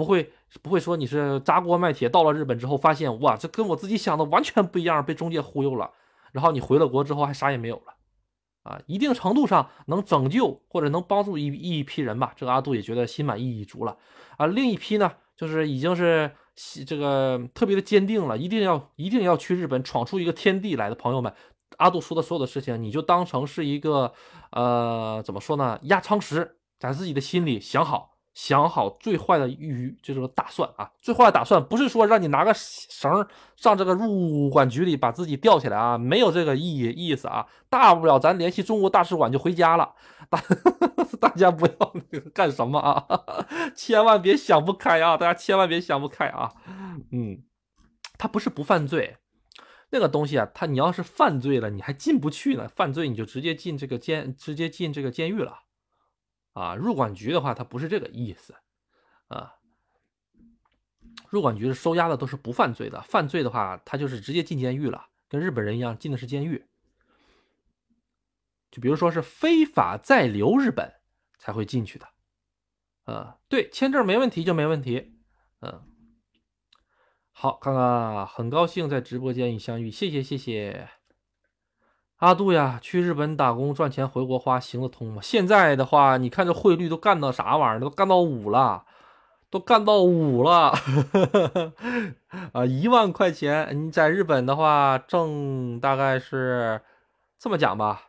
Speaker 1: 不会不会说你是砸锅卖铁到了日本之后发现哇这跟我自己想的完全不一样，被中介忽悠了，然后你回了国之后还啥也没有了。啊，一定程度上能拯救或者能帮助一一批人吧，这个阿杜也觉得心满意足了啊。另一批呢，就是已经是这个特别的坚定了，一定要一定要去日本闯出一个天地来的朋友们，阿杜说的所有的事情，你就当成是一个呃，怎么说呢，压舱石，在自己的心里想好。想好最坏的预就是打算啊，最坏的打算不是说让你拿个绳上这个入管局里把自己吊起来啊，没有这个意意思啊，大不了咱联系中国大使馆就回家了。大 (laughs) 大家不要干什么啊，千万别想不开啊，大家千万别想不开啊。嗯，他不是不犯罪，那个东西啊，他你要是犯罪了，你还进不去呢，犯罪你就直接进这个监，直接进这个监狱了。啊，入管局的话，它不是这个意思，啊，入管局收押的都是不犯罪的，犯罪的话，他就是直接进监狱了，跟日本人一样，进的是监狱。就比如说是非法在留日本才会进去的，啊，对，签证没问题就没问题，嗯，好，看看，很高兴在直播间与相遇，谢谢谢谢。阿杜呀，去日本打工赚钱回国花行得通吗？现在的话，你看这汇率都干到啥玩意儿？都干到五了，都干到五了，(laughs) 啊，一万块钱你在日本的话挣大概是这么讲吧，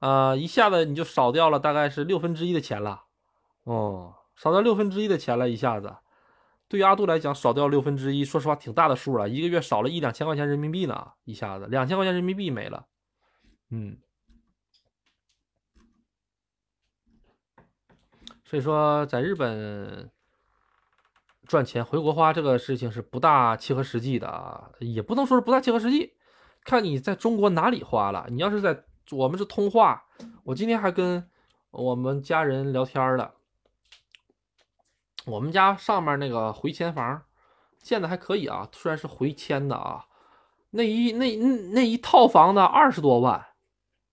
Speaker 1: 啊，一下子你就少掉了大概是六分之一的钱了，哦，少掉六分之一的钱了，一下子，对于阿杜来讲，少掉六分之一，说实话挺大的数了，一个月少了一两千块钱人民币呢，一下子两千块钱人民币没了。嗯，所以说，在日本赚钱回国花这个事情是不大切合实际的啊，也不能说是不大切合实际，看你在中国哪里花了。你要是在我们是通话，我今天还跟我们家人聊天了，我们家上面那个回迁房建的还可以啊，虽然是回迁的啊，那一那那一套房子二十多万。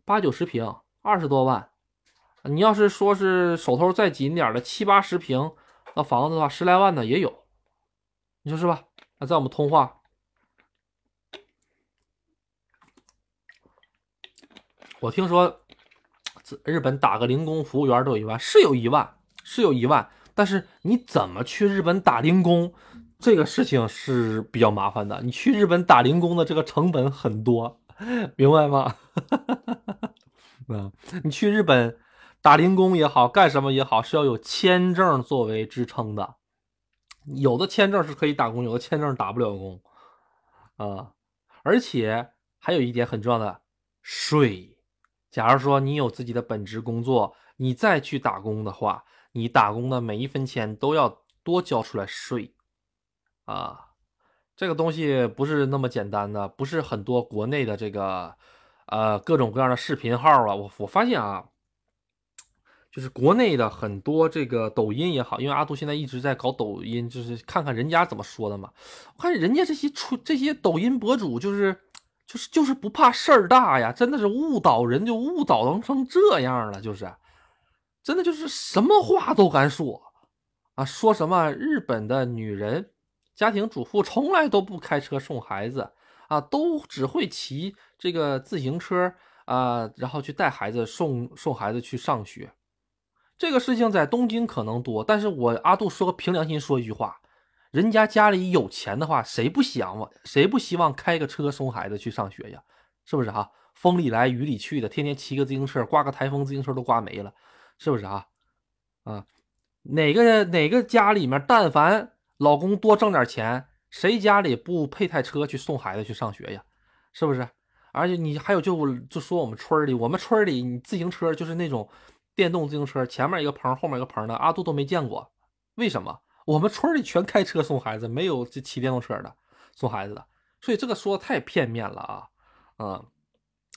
Speaker 1: 八九十平，二十多万。你要是说是手头再紧点的七八十平那房子的话，十来万的也有，你说是吧？那在我们通话，我听说日本打个零工服务员都有一万，是有一万，是有一万。但是你怎么去日本打零工，这个事情是比较麻烦的。你去日本打零工的这个成本很多。(laughs) 明白吗？啊，(laughs) 你去日本打零工也好，干什么也好，是要有签证作为支撑的。有的签证是可以打工，有的签证打不了工啊。而且还有一点很重要的税。假如说你有自己的本职工作，你再去打工的话，你打工的每一分钱都要多交出来税啊。这个东西不是那么简单的，不是很多国内的这个，呃，各种各样的视频号啊。我我发现啊，就是国内的很多这个抖音也好，因为阿杜现在一直在搞抖音，就是看看人家怎么说的嘛。我看人家这些出这些抖音博主，就是就是就是不怕事儿大呀，真的是误导人，就误导成这样了，就是真的就是什么话都敢说啊，说什么日本的女人。家庭主妇从来都不开车送孩子啊，都只会骑这个自行车啊，然后去带孩子送送孩子去上学。这个事情在东京可能多，但是我阿杜说个凭良心说一句话，人家家里有钱的话，谁不想谁不希望开个车送孩子去上学呀？是不是哈？风里来雨里去的，天天骑个自行车，刮个台风，自行车都刮没了，是不是啊？啊，哪个哪个家里面但凡。老公多挣点钱，谁家里不配台车去送孩子去上学呀？是不是？而且你还有就就说我们村里，我们村里你自行车就是那种电动自行车，前面一个棚，后面一个棚的，阿杜都没见过。为什么？我们村里全开车送孩子，没有这骑电动车的送孩子的。所以这个说的太片面了啊，嗯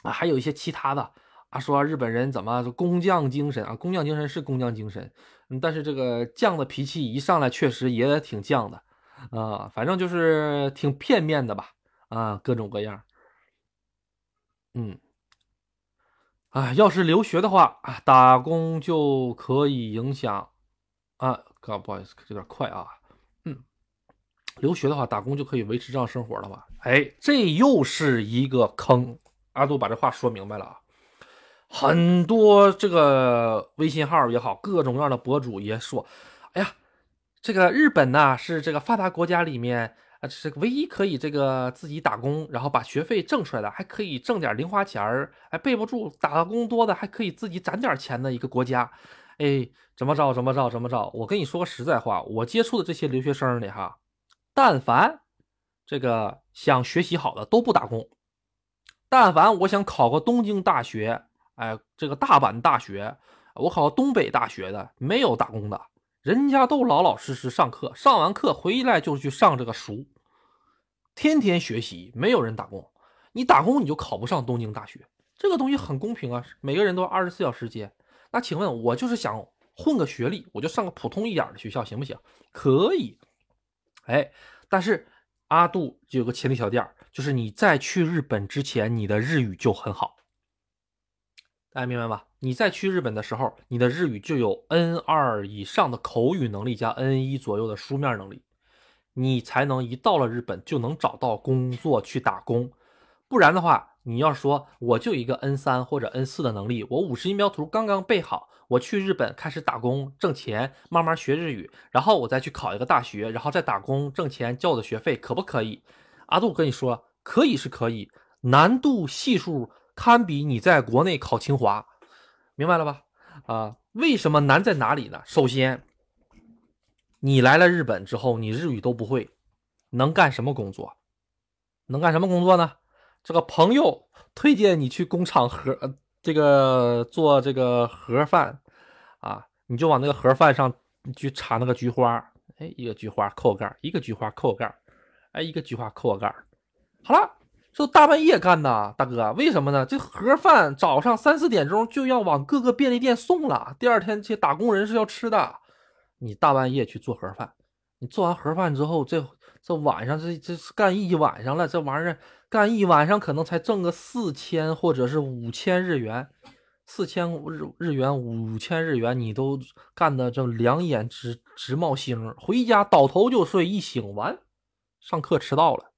Speaker 1: 啊，还有一些其他的，说日本人怎么工匠精神啊？工匠精神是工匠精神，但是这个犟的脾气一上来，确实也挺犟的啊。反正就是挺片面的吧，啊，各种各样。嗯，啊，要是留学的话，打工就可以影响啊，哥不好意思，有点快啊。嗯，留学的话，打工就可以维持这样生活了吧？哎，这又是一个坑。阿杜把这话说明白了啊。很多这个微信号也好，各种各样的博主也说：“哎呀，这个日本呢是这个发达国家里面啊，是唯一可以这个自己打工，然后把学费挣出来的，还可以挣点零花钱儿。哎，备不住打工多的还可以自己攒点钱的一个国家。哎，怎么着怎么着怎么着？我跟你说个实在话，我接触的这些留学生里哈，但凡这个想学习好的都不打工，但凡我想考个东京大学。”哎，这个大阪大学，我考东北大学的，没有打工的，人家都老老实实上课，上完课回来就去上这个书，天天学习，没有人打工。你打工你就考不上东京大学，这个东西很公平啊，每个人都二十四小时接。那请问，我就是想混个学历，我就上个普通一点的学校，行不行？可以。哎，但是阿杜有个前提条件，就是你在去日本之前，你的日语就很好。大家明白吧？你在去日本的时候，你的日语就有 N 二以上的口语能力加 N 一左右的书面能力，你才能一到了日本就能找到工作去打工。不然的话，你要说我就一个 N 三或者 N 四的能力，我五十音标图刚刚背好，我去日本开始打工挣钱，慢慢学日语，然后我再去考一个大学，然后再打工挣钱交我的学费，可不可以？阿杜跟你说，可以是可以，难度系数。堪比你在国内考清华，明白了吧？啊，为什么难在哪里呢？首先，你来了日本之后，你日语都不会，能干什么工作？能干什么工作呢？这个朋友推荐你去工厂盒，这个做这个盒饭啊，你就往那个盒饭上去插那个菊花，哎，一个菊花扣个盖，一个菊花扣个盖，哎，一个菊花扣个盖，好了。都大半夜干呐，大哥，为什么呢？这盒饭早上三四点钟就要往各个便利店送了，第二天这些打工人是要吃的。你大半夜去做盒饭，你做完盒饭之后，这这晚上这这干一晚上了，这玩意儿干一晚上可能才挣个四千或者是五千日元，四千日日元五千日元，你都干的这两眼直直冒星，回家倒头就睡，一醒完上课迟到了，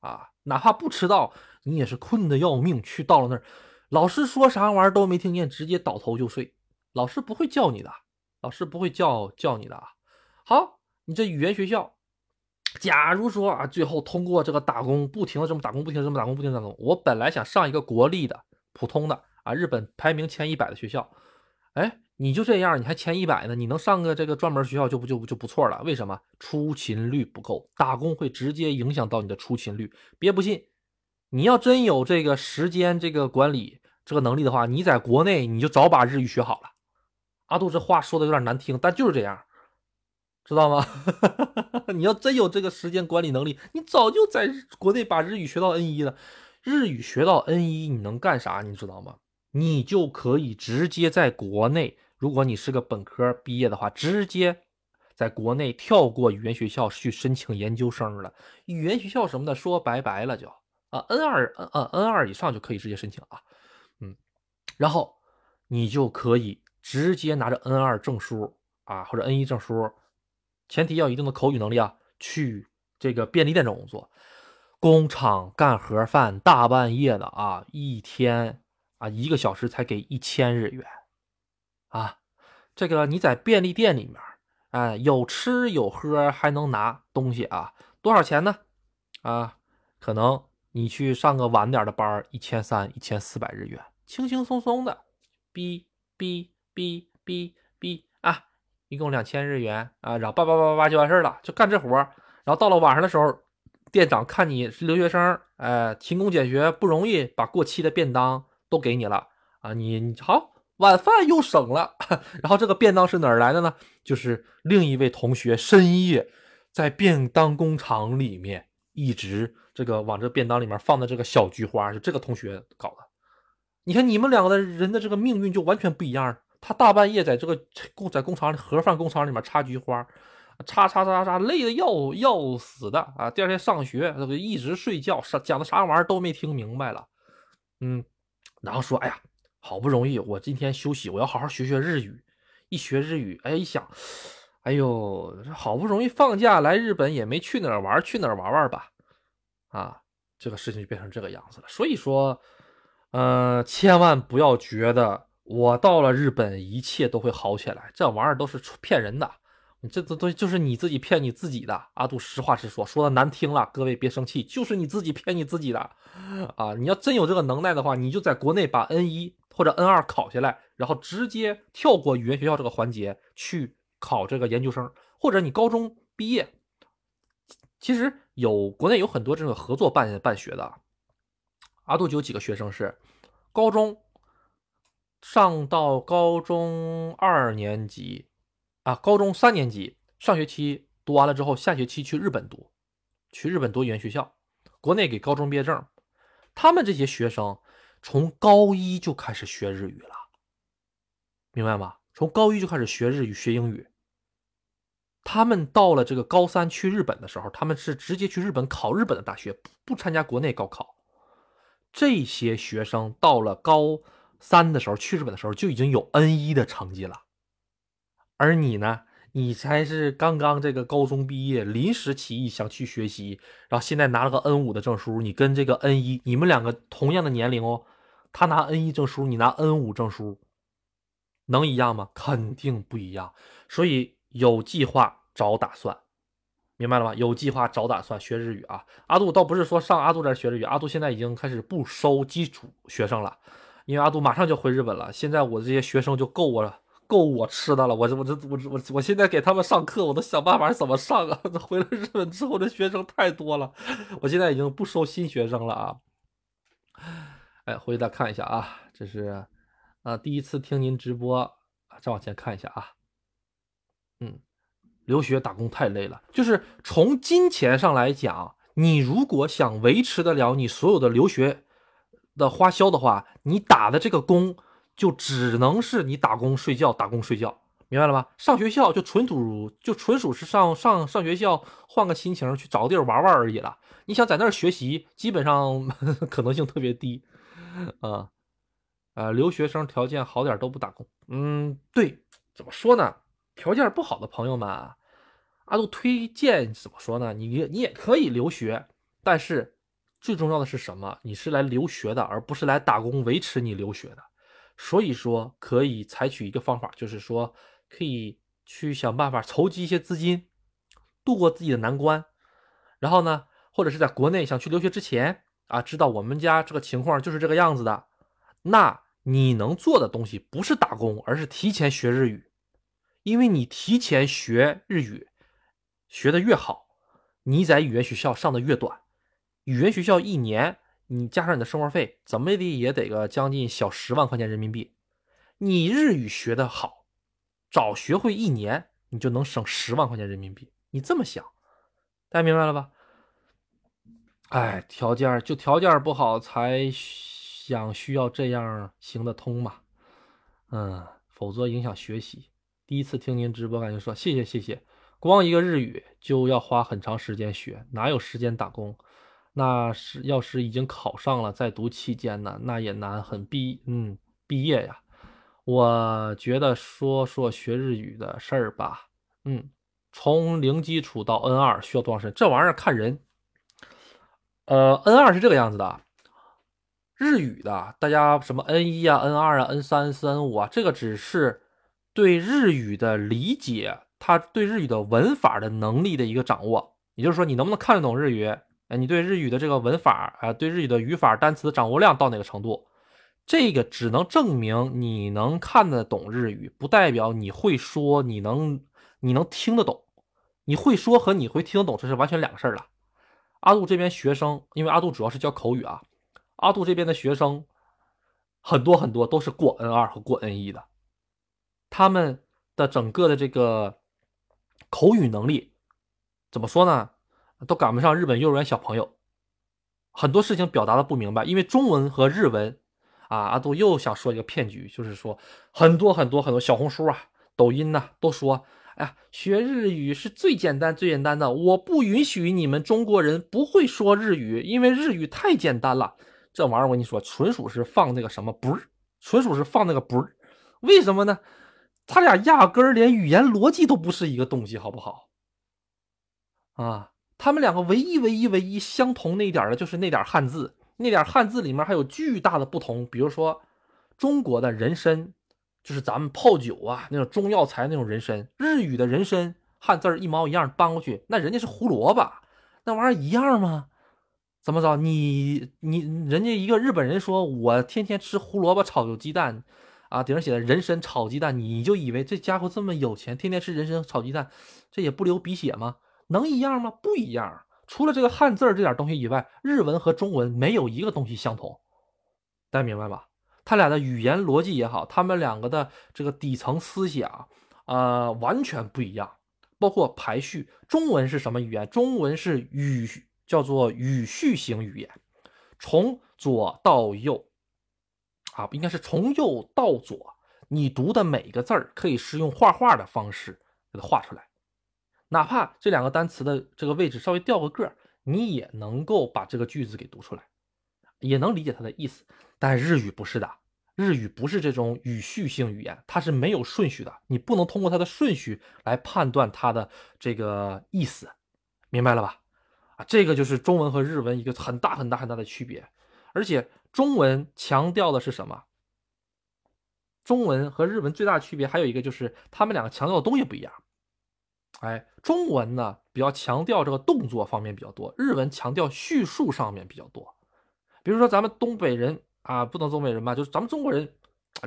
Speaker 1: 啊。哪怕不迟到，你也是困得要命。去到了那儿，老师说啥玩意儿都没听见，直接倒头就睡。老师不会叫你的，老师不会叫叫你的啊。好，你这语言学校，假如说啊，最后通过这个打工，不停的这么打工，不停的这么打工，不停的打工。我本来想上一个国立的、普通的啊，日本排名前一百的学校，哎。你就这样，你还前一百呢？你能上个这个专门学校就不就就不错了？为什么？出勤率不够，打工会直接影响到你的出勤率。别不信，你要真有这个时间这个管理这个能力的话，你在国内你就早把日语学好了。阿杜这话说的有点难听，但就是这样，知道吗？(laughs) 你要真有这个时间管理能力，你早就在国内把日语学到 N 一了。日语学到 N 一，你能干啥？你知道吗？你就可以直接在国内。如果你是个本科毕业的话，直接在国内跳过语言学校去申请研究生了。语言学校什么的说拜拜了就啊，N 二呃 N 二以上就可以直接申请啊，嗯，然后你就可以直接拿着 N 二证书啊或者 N 一证书，前提要一定的口语能力啊，去这个便利店找工作，工厂干盒饭，大半夜的啊，一天啊一个小时才给一千日元。啊，这个你在便利店里面，哎，有吃有喝，还能拿东西啊？多少钱呢？啊，可能你去上个晚点的班一千三、一千四百日元，轻轻松松的，哔哔哔哔哔啊，一共两千日元啊，然后叭叭叭叭叭就完事了，就干这活然后到了晚上的时候，店长看你是留学生，哎，勤工俭学不容易，把过期的便当都给你了啊，你你好。晚饭又省了，(laughs) 然后这个便当是哪儿来的呢？就是另一位同学深夜在便当工厂里面一直这个往这便当里面放的这个小菊花，就这个同学搞的。你看你们两个的人的这个命运就完全不一样。他大半夜在这个工在工厂里盒饭工厂里面插菊花，插插插插，累的要要死的啊！第二天上学，这个一直睡觉，啥讲的啥玩意儿都没听明白了。嗯，然后说，哎呀，好不容易我今天休息，我要好好学学日语。一学日语，哎，一想，哎呦，这好不容易放假来日本，也没去哪玩，去哪玩玩吧？啊，这个事情就变成这个样子了。所以说，呃，千万不要觉得我到了日本一切都会好起来，这玩意儿都是骗人的。这这都就是你自己骗你自己的。阿杜实话实说，说的难听了，各位别生气，就是你自己骗你自己的啊！你要真有这个能耐的话，你就在国内把 N 一或者 N 二考下来，然后直接跳过语言学校这个环节去考这个研究生，或者你高中毕业，其实有国内有很多这种合作办办学的。阿杜就有几个学生是高中上到高中二年级。啊，高中三年级上学期读完了之后，下学期去日本读，去日本读语言学校，国内给高中毕业证。他们这些学生从高一就开始学日语了，明白吗？从高一就开始学日语、学英语。他们到了这个高三去日本的时候，他们是直接去日本考日本的大学，不参加国内高考。这些学生到了高三的时候去日本的时候，就已经有 N 一的成绩了。而你呢？你才是刚刚这个高中毕业，临时起意想去学习，然后现在拿了个 N 五的证书。你跟这个 N 一，你们两个同样的年龄哦，他拿 N 一证书，你拿 N 五证书，能一样吗？肯定不一样。所以有计划找打算，明白了吗？有计划找打算学日语啊！阿杜倒不是说上阿杜这学日语，阿杜现在已经开始不收基础学生了，因为阿杜马上就回日本了。现在我这些学生就够我了。够我吃的了，我这我这我我我现在给他们上课，我都想办法怎么上啊！这 (laughs) 回了日本之后，这学生太多了，我现在已经不收新学生了啊！哎，回去再看一下啊，这是啊第一次听您直播，再往前看一下啊，嗯，留学打工太累了，就是从金钱上来讲，你如果想维持得了你所有的留学的花销的话，你打的这个工。就只能是你打工睡觉，打工睡觉，明白了吗？上学校就纯属就纯属是上上上学校，换个心情去找个地儿玩玩而已了。你想在那儿学习，基本上 (laughs) 可能性特别低，啊，呃，留学生条件好点都不打工。嗯，对，怎么说呢？条件不好的朋友们，阿杜推荐怎么说呢？你你也可以留学，但是最重要的是什么？你是来留学的，而不是来打工维持你留学的。所以说，可以采取一个方法，就是说，可以去想办法筹集一些资金，度过自己的难关。然后呢，或者是在国内想去留学之前啊，知道我们家这个情况就是这个样子的，那你能做的东西不是打工，而是提前学日语。因为你提前学日语，学的越好，你在语言学校上的越短，语言学校一年。你加上你的生活费，怎么的也得个将近小十万块钱人民币。你日语学的好，早学会一年，你就能省十万块钱人民币。你这么想，大家明白了吧？哎，条件就条件不好才想需要这样行得通嘛？嗯，否则影响学习。第一次听您直播，感觉说谢谢谢谢。光一个日语就要花很长时间学，哪有时间打工？那是要是已经考上了，在读期间呢，那也难很毕嗯毕业呀。我觉得说说学日语的事儿吧，嗯，从零基础到 N 二需要多长时间？这玩意儿看人。呃，N 二是这个样子的，日语的大家什么 N 一啊、N 二啊、N 三、N 四、N 五啊，这个只是对日语的理解，他对日语的文法的能力的一个掌握，也就是说你能不能看得懂日语。哎，你对日语的这个文法啊，对日语的语法、单词掌握量到哪个程度？这个只能证明你能看得懂日语，不代表你会说，你能你能听得懂。你会说和你会听得懂，这是完全两个事儿了。阿杜这边学生，因为阿杜主要是教口语啊，阿杜这边的学生很多很多都是过 N 二和过 N 一的，他们的整个的这个口语能力怎么说呢？都赶不上日本幼儿园小朋友，很多事情表达的不明白，因为中文和日文啊，阿杜又想说一个骗局，就是说很多很多很多小红书啊、抖音呐、都说，哎呀，学日语是最简单最简单的，我不允许你们中国人不会说日语，因为日语太简单了。这玩意儿我跟你说，纯属是放那个什么不是，纯属是放那个不是。为什么呢？他俩压根儿连语言逻辑都不是一个东西，好不好？啊，他们两个唯一唯一唯一相同那一点的就是那点汉字，那点汉字里面还有巨大的不同。比如说，中国的人参，就是咱们泡酒啊那种中药材那种人参，日语的人参汉字一毛一样搬过去，那人家是胡萝卜，那玩意儿一样吗？怎么着？你你人家一个日本人说，我天天吃胡萝卜炒鸡蛋。啊，顶上写的人参炒鸡蛋，你就以为这家伙这么有钱，天天吃人参炒鸡蛋，这也不流鼻血吗？能一样吗？不一样。除了这个汉字儿这点东西以外，日文和中文没有一个东西相同，大家明白吧？他俩的语言逻辑也好，他们两个的这个底层思想，呃，完全不一样。包括排序，中文是什么语言？中文是语，叫做语序型语言，从左到右。啊，应该是从右到左，你读的每个字儿可以是用画画的方式给它画出来，哪怕这两个单词的这个位置稍微调个个儿，你也能够把这个句子给读出来，也能理解它的意思。但日语不是的，日语不是这种语序性语言，它是没有顺序的，你不能通过它的顺序来判断它的这个意思，明白了吧？啊，这个就是中文和日文一个很大很大很大的区别，而且。中文强调的是什么？中文和日文最大的区别还有一个就是，他们两个强调的东西不一样。哎，中文呢比较强调这个动作方面比较多，日文强调叙述上面比较多。比如说咱们东北人啊，不能东北人吧，就是咱们中国人，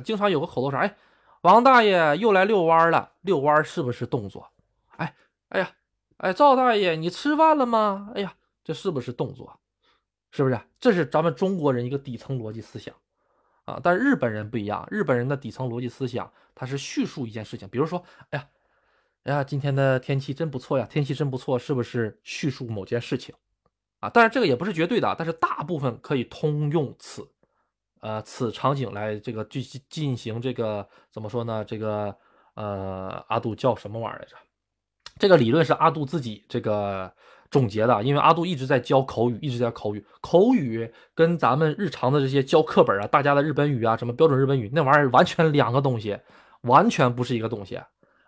Speaker 1: 经常有个口头禅，哎，王大爷又来遛弯了，遛弯是不是动作？哎，哎呀，哎，赵大爷你吃饭了吗？哎呀，这是不是动作？是不是？这是咱们中国人一个底层逻辑思想啊，但是日本人不一样，日本人的底层逻辑思想，他是叙述一件事情，比如说，哎呀，哎呀，今天的天气真不错呀，天气真不错，是不是叙述某件事情啊？当然这个也不是绝对的，但是大部分可以通用此，呃，此场景来这个进进行这个怎么说呢？这个呃，阿杜叫什么玩意儿来着？这个理论是阿杜自己这个。总结的，因为阿杜一直在教口语，一直在口语。口语跟咱们日常的这些教课本啊，大家的日本语啊，什么标准日本语，那玩意儿完全两个东西，完全不是一个东西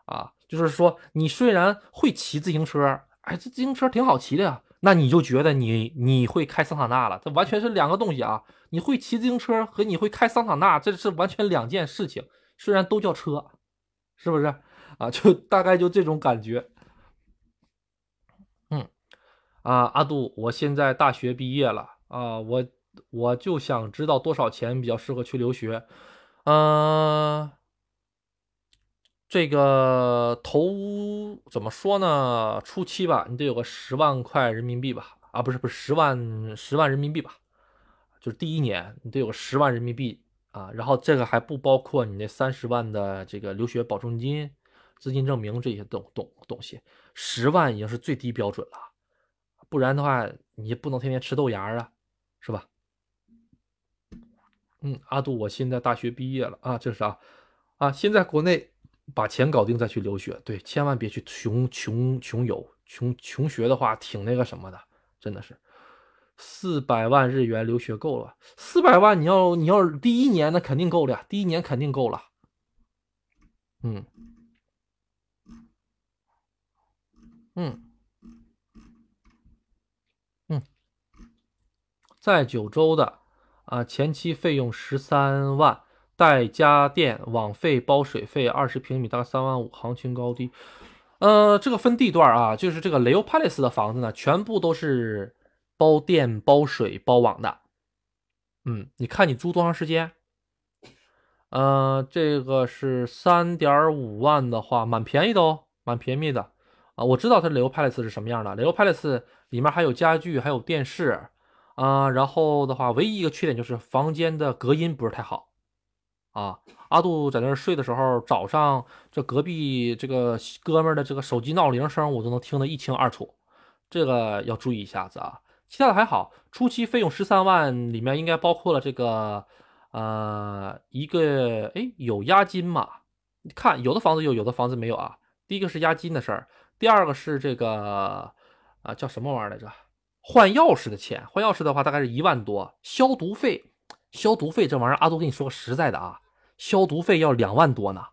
Speaker 1: 啊。就是说，你虽然会骑自行车，哎，这自行车挺好骑的呀，那你就觉得你你会开桑塔纳了，这完全是两个东西啊。你会骑自行车和你会开桑塔纳，这是完全两件事情。虽然都叫车，是不是啊？就大概就这种感觉。嗯啊，阿杜，我现在大学毕业了啊，我我就想知道多少钱比较适合去留学。嗯，这个头怎么说呢？初期吧，你得有个十万块人民币吧？啊，不是不是十万十万人民币吧？就是第一年你得有个十万人民币啊，然后这个还不包括你那三十万的这个留学保证金、资金证明这些东东东西，十万已经是最低标准了。不然的话，你不能天天吃豆芽啊，是吧？嗯，阿杜，我现在大学毕业了啊，这是啊啊，现在国内把钱搞定再去留学，对，千万别去穷穷穷游，穷穷学的话挺那个什么的，真的是。四百万日元留学够了，四百万你要你要第一年那肯定够了呀，第一年肯定够了。嗯嗯嗯。在九州的，啊，前期费用十三万，带家电、网费、包水费，二十平米大概三万五，行情高低，呃，这个分地段啊，就是这个雷欧 Palace 的房子呢，全部都是包电、包水、包网的，嗯，你看你租多长时间？呃，这个是三点五万的话，蛮便宜的哦，蛮便宜的啊，我知道它雷欧 Palace 是什么样的，雷欧 Palace 里面还有家具，还有电视。啊，然后的话，唯一一个缺点就是房间的隔音不是太好啊。阿杜在那儿睡的时候，早上这隔壁这个哥们的这个手机闹铃声，我都能听得一清二楚，这个要注意一下子啊。其他的还好，初期费用十三万里面应该包括了这个呃，一个哎有押金嘛？你看有的房子有，有的房子没有啊。第一个是押金的事儿，第二个是这个啊叫什么玩意儿来着？换钥匙的钱，换钥匙的话大概是一万多，消毒费，消毒费这玩意儿阿杜跟你说个实在的啊，消毒费要两万多呢，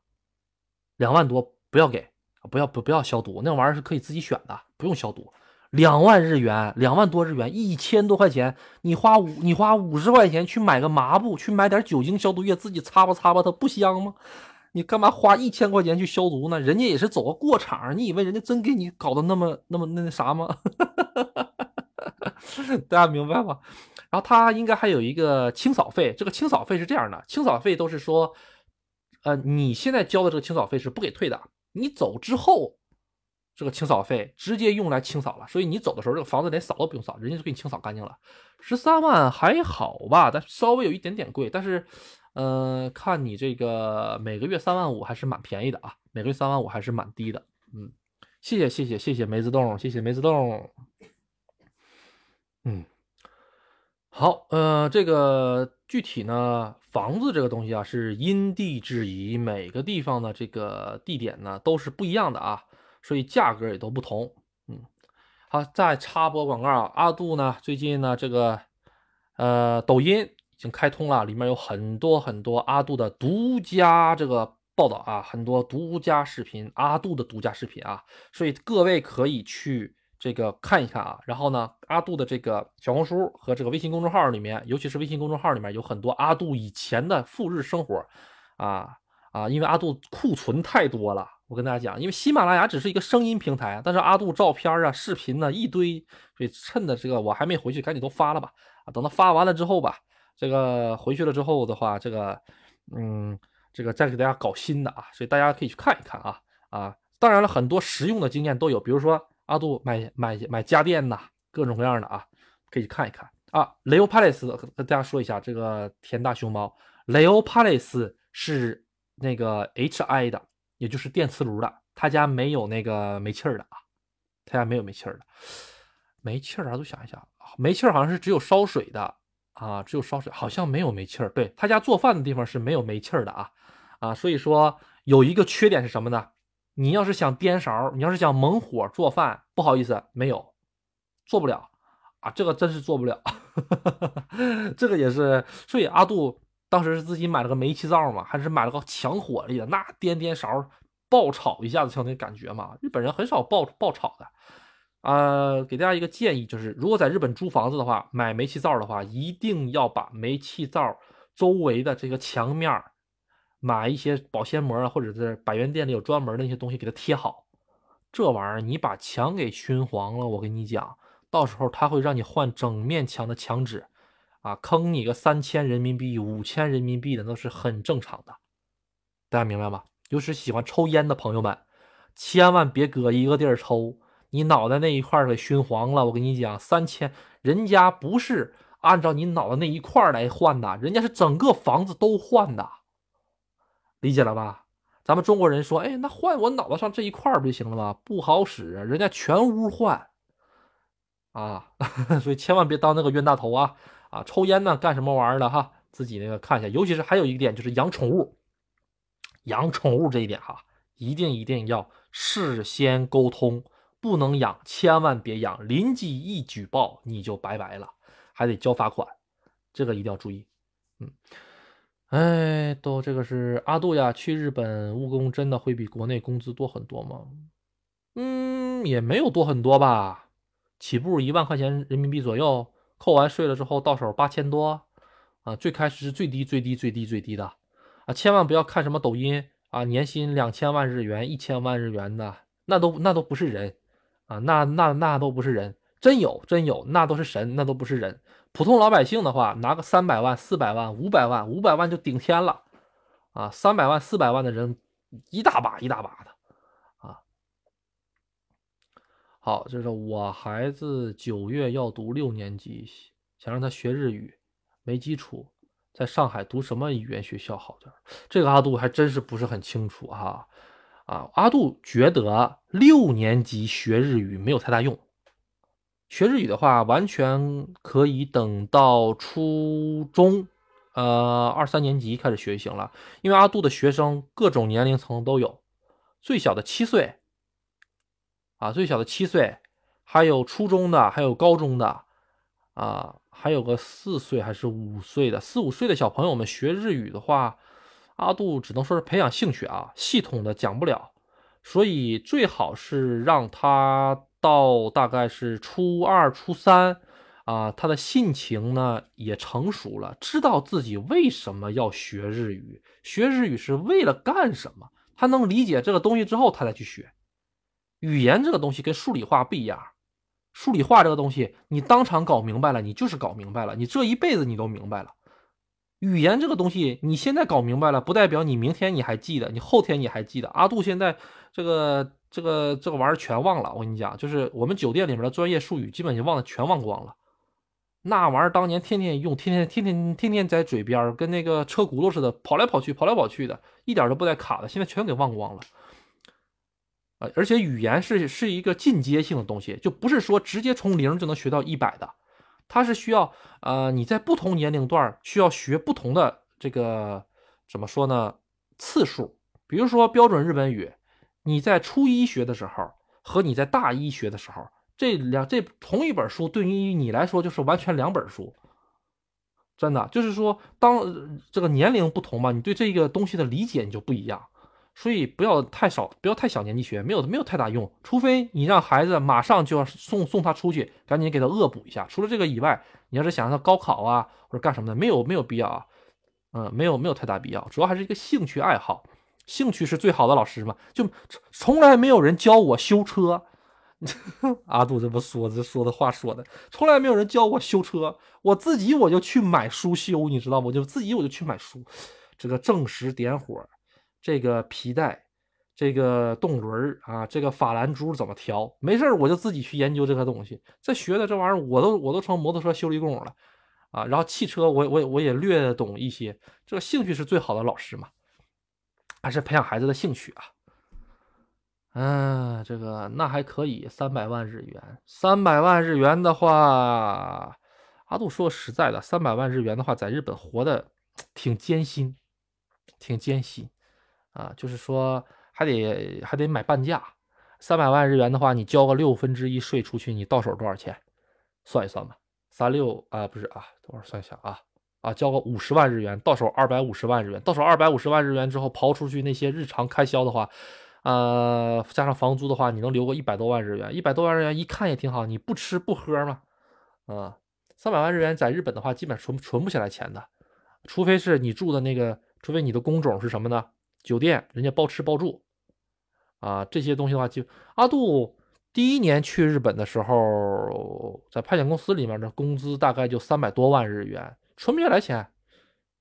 Speaker 1: 两万多不要给，不要不不要消毒，那玩意儿是可以自己选的，不用消毒。两万日元，两万多日元，一千多块钱，你花五你花五十块钱去买个抹布，去买点酒精消毒液，自己擦吧擦吧，它不香吗？你干嘛花一千块钱去消毒呢？人家也是走个过场，你以为人家真给你搞得那么那么那那啥吗？(laughs) 大家明白吗？然后他应该还有一个清扫费，这个清扫费是这样的，清扫费都是说，呃，你现在交的这个清扫费是不给退的，你走之后，这个清扫费直接用来清扫了，所以你走的时候，这个房子连扫都不用扫，人家就给你清扫干净了。十三万还好吧，但稍微有一点点贵，但是，呃，看你这个每个月三万五还是蛮便宜的啊，每个月三万五还是蛮低的，嗯，谢谢谢谢谢谢梅子洞，谢谢梅子洞。嗯，好，呃，这个具体呢，房子这个东西啊，是因地制宜，每个地方的这个地点呢都是不一样的啊，所以价格也都不同。嗯，好，再插播广告啊，阿杜呢最近呢这个呃抖音已经开通了，里面有很多很多阿杜的独家这个报道啊，很多独家视频，阿杜的独家视频啊，所以各位可以去。这个看一看啊，然后呢，阿杜的这个小红书和这个微信公众号里面，尤其是微信公众号里面有很多阿杜以前的赴日生活，啊啊，因为阿杜库存太多了，我跟大家讲，因为喜马拉雅只是一个声音平台，但是阿杜照片啊、视频呢一堆，所以趁着这个我还没回去，赶紧都发了吧，啊，等到发完了之后吧，这个回去了之后的话，这个嗯，这个再给大家搞新的啊，所以大家可以去看一看啊啊，当然了，很多实用的经验都有，比如说。阿杜买买买家电呐，各种各样的啊，可以去看一看啊。雷欧帕雷斯跟大家说一下，这个田大熊猫，雷欧帕雷斯是那个 HI 的，也就是电磁炉的，他家没有那个煤气儿的啊，他家没有煤气儿的。煤气儿啊，都想一想，煤气儿好像是只有烧水的啊，只有烧水，好像没有煤气儿。对他家做饭的地方是没有煤气儿的啊啊，所以说有一个缺点是什么呢？你要是想颠勺，你要是想猛火做饭，不好意思，没有，做不了啊，这个真是做不了，(laughs) 这个也是。所以阿杜当时是自己买了个煤气灶嘛，还是买了个强火力的，那颠颠勺爆炒一下子，像那感觉嘛。日本人很少爆爆炒的，啊，给大家一个建议，就是如果在日本租房子的话，买煤气灶的话，一定要把煤气灶周围的这个墙面买一些保鲜膜啊，或者是百元店里有专门的那些东西给它贴好。这玩意儿你把墙给熏黄了，我跟你讲，到时候他会让你换整面墙的墙纸，啊，坑你个三千人民币、五千人民币的那是很正常的。大家明白吗？就是喜欢抽烟的朋友们，千万别搁一个地儿抽，你脑袋那一块给熏黄了。我跟你讲，三千，人家不是按照你脑袋那一块来换的，人家是整个房子都换的。理解了吧？咱们中国人说，哎，那换我脑袋上这一块不就行了吗？不好使，人家全屋换啊，(laughs) 所以千万别当那个冤大头啊！啊，抽烟呢，干什么玩意儿的哈？自己那个看一下。尤其是还有一点就是养宠物，养宠物这一点哈，一定一定要事先沟通，不能养，千万别养，邻居一举报你就拜拜了，还得交罚款，这个一定要注意，嗯。哎，都这个是阿杜呀，去日本务工真的会比国内工资多很多吗？嗯，也没有多很多吧，起步一万块钱人民币左右，扣完税了之后到手八千多，啊，最开始是最低最低最低最低的，啊，千万不要看什么抖音啊，年薪两千万日元、一千万日元的，那都那都不是人，啊，那那那都不是人，真有真有，那都是神，那都不是人。普通老百姓的话，拿个三百万、四百万、五百万、五百万就顶天了，啊，三百万、四百万的人一大把一大把的，啊。好，这是我孩子九月要读六年级，想让他学日语，没基础，在上海读什么语言学校好点？这个阿杜还真是不是很清楚哈，啊，阿杜觉得六年级学日语没有太大用。学日语的话，完全可以等到初中
Speaker 2: 呃二三年级开始学就行了，因为阿杜的学生各种年龄层都有，最小的七岁，啊，最小的七岁，还有初中的，还有高中的，啊，还有个四岁还是五岁的，四五岁的小朋友们学日语的话，阿杜只能说是培养兴趣啊，系统的讲不了，所以最好是让他到大概是初二、初三。啊，他的性情呢也成熟了，知道自己为什么要学日语，学日语是为了干什么？他能理解这个东西之后，他再去学。语言这个东西跟数理化不一样，数理化这个东西，你当场搞明白了，你就是搞明白了，你这一辈子你都明白了。语言这个东西，你现在搞明白了，不代表你明天你还记得，你后天你还记得。阿杜现在这个这个这个玩意儿全忘了，我跟你讲，就是我们酒店里面的专业术语，基本就忘了，全忘光了。那玩意儿当年天天用，天天天天天天在嘴边跟那个车轱辘似的跑来跑去，跑来跑去的，一点都不带卡的。现在全给忘光了。啊，而且语言是是一个进阶性的东西，就不是说直接从零就能学到一百的，它是需要呃你在不同年龄段需要学不同的这个怎么说呢次数。比如说标准日本语，你在初一学的时候和你在大一学的时候。这两这同一本书对于你来说就是完全两本书，真的就是说，当这个年龄不同嘛，你对这个东西的理解你就不一样，所以不要太少，不要太小年纪学，没有没有太大用，除非你让孩子马上就要送送他出去，赶紧给他恶补一下。除了这个以外，你要是想让他高考啊或者干什么的，没有没有必要啊，嗯，没有没有太大必要，主要还是一个兴趣爱好，兴趣是最好的老师嘛，就从来没有人教我修车。(laughs) 阿杜这么说，这说的话说的，从来没有人教我修车，我自己我就去买书修，你知道吗？就自己我就去买书，这个正时点火，这个皮带，这个动轮啊，这个法兰珠怎么调？没事我就自己去研究这个东西。这学的这玩意儿，我都我都成摩托车修理工了啊。然后汽车，我我我也略懂一些。这个兴趣是最好的老师嘛，还是培养孩子的兴趣啊。嗯，这个那还可以，三百万日元，三百万日元的话，阿杜说实在的，三百万日元的话，在日本活的挺艰辛，挺艰辛啊，就是说还得还得买半价，三百万日元的话，你交个六分之一税出去，你到手多少钱？算一算吧，三六啊，不是啊，等会算一下啊啊，交个五十万日元，到手二百五十万日元，到手二百五十万日元之后，刨出去那些日常开销的话。呃，加上房租的话，你能留个一百多万日元，一百多万日元一看也挺好。你不吃不喝嘛，啊，三百万日元在日本的话，基本存存不下来钱的，除非是你住的那个，除非你的工种是什么呢？酒店，人家包吃包住，啊，这些东西的话，就阿杜第一年去日本的时候，在派遣公司里面的工资大概就三百多万日元，存不下来钱，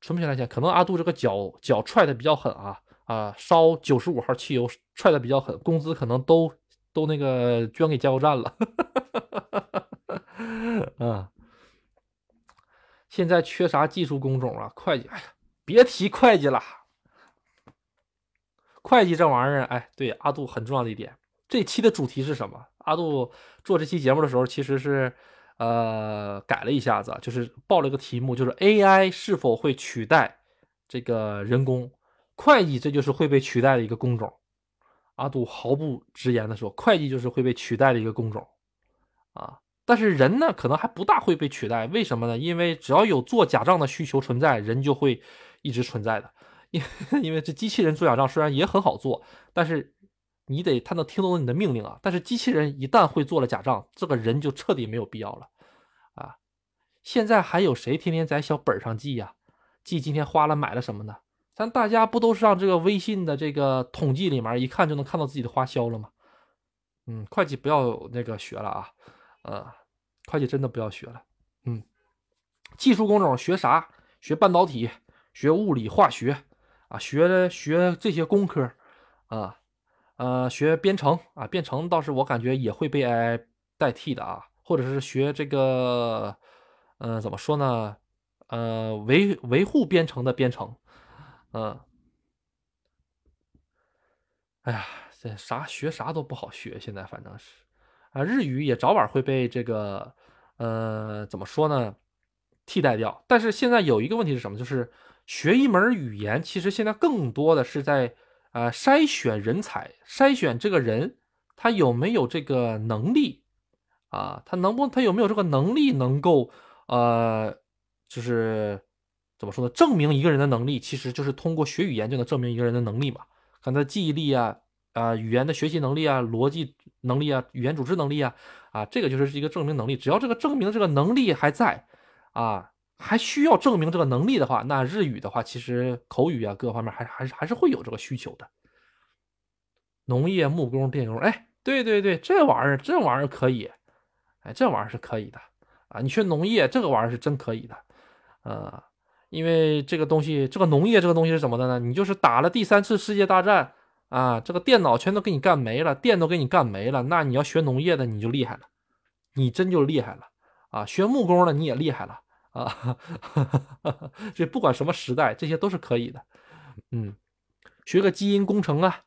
Speaker 2: 存不下来钱，可能阿杜这个脚脚踹的比较狠啊。啊，烧九十五号汽油踹的比较狠，工资可能都都那个捐给加油站了。嗯，(laughs) 现在缺啥技术工种啊？会计，哎呀，别提会计了。会计这玩意儿，哎，对，阿杜很重要的一点。这期的主题是什么？阿杜做这期节目的时候，其实是呃改了一下子，就是报了个题目，就是 AI 是否会取代这个人工。会计这就是会被取代的一个工种，阿杜毫不直言的说，会计就是会被取代的一个工种，啊，但是人呢，可能还不大会被取代，为什么呢？因为只要有做假账的需求存在，人就会一直存在的，因 (laughs) 因为这机器人做假账虽然也很好做，但是你得他能听懂你的命令啊，但是机器人一旦会做了假账，这个人就彻底没有必要了，啊，现在还有谁天天在小本上记呀？记今天花了买了什么呢？咱大家不都是让这个微信的这个统计里面一看就能看到自己的花销了吗？嗯，会计不要那个学了啊，呃，会计真的不要学了。嗯，技术工种学啥？学半导体，学物理化学啊，学学这些工科啊，呃，学编程啊，编程倒是我感觉也会被 AI 代替的啊，或者是学这个，呃，怎么说呢？呃，维维护编程的编程。嗯，哎呀，这啥学啥都不好学，现在反正是啊，日语也早晚会被这个，呃，怎么说呢？替代掉。但是现在有一个问题是什么？就是学一门语言，其实现在更多的是在呃筛选人才，筛选这个人他有没有这个能力啊，他能不他有没有这个能力能够呃就是怎么说呢？证明一个人的能力，其实就是通过学语言就能证明一个人的能力嘛。看他记忆力啊。啊，语言的学习能力啊，逻辑能力啊，语言组织能力啊，啊，这个就是一个证明能力。只要这个证明这个能力还在，啊，还需要证明这个能力的话，那日语的话，其实口语啊，各方面还还是还是会有这个需求的。农业、木工、电工，哎，对对对，这玩意儿这玩意儿可以，哎，这玩意儿是可以的啊。你学农业，这个玩意儿是真可以的，呃，因为这个东西，这个农业这个东西是怎么的呢？你就是打了第三次世界大战。啊，这个电脑全都给你干没了，电都给你干没了，那你要学农业的你就厉害了，你真就厉害了啊！学木工的你也厉害了啊！(laughs) 这不管什么时代，这些都是可以的。嗯，学个基因工程啊，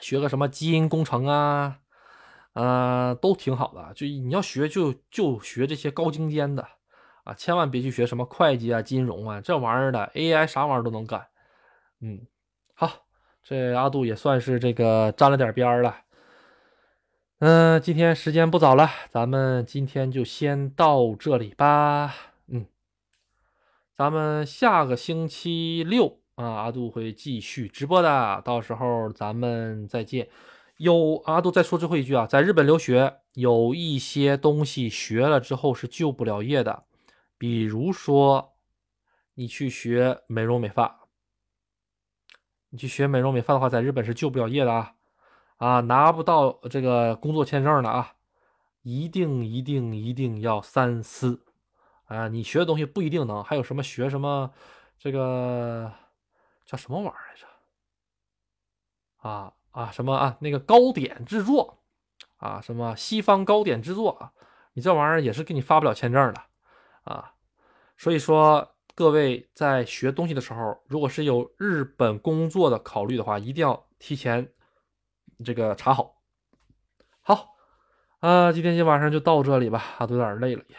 Speaker 2: 学个什么基因工程啊，呃，都挺好的。就你要学，就就学这些高精尖的啊，千万别去学什么会计啊、金融啊这玩意儿的，AI 啥玩意儿都能干。嗯，好。这阿杜也算是这个沾了点边儿了，嗯，今天时间不早了，咱们今天就先到这里吧，咱们下个星期六啊，阿杜会继续直播的，到时候咱们再见。有阿杜再说最后一句啊，在日本留学有一些东西学了之后是就不了业的，比如说你去学美容美发。你去学美容美发的话，在日本是就不了业的啊，啊，拿不到这个工作签证的啊，一定一定一定要三思啊！你学的东西不一定能，还有什么学什么这个叫什么玩意儿来着？啊啊什么啊？那个糕点制作啊，什么西方糕点制作啊？你这玩意儿也是给你发不了签证的啊，所以说。各位在学东西的时候，如果是有日本工作的考虑的话，一定要提前这个查好。好，啊，今天这晚上就到这里吧，啊，都有点累了也。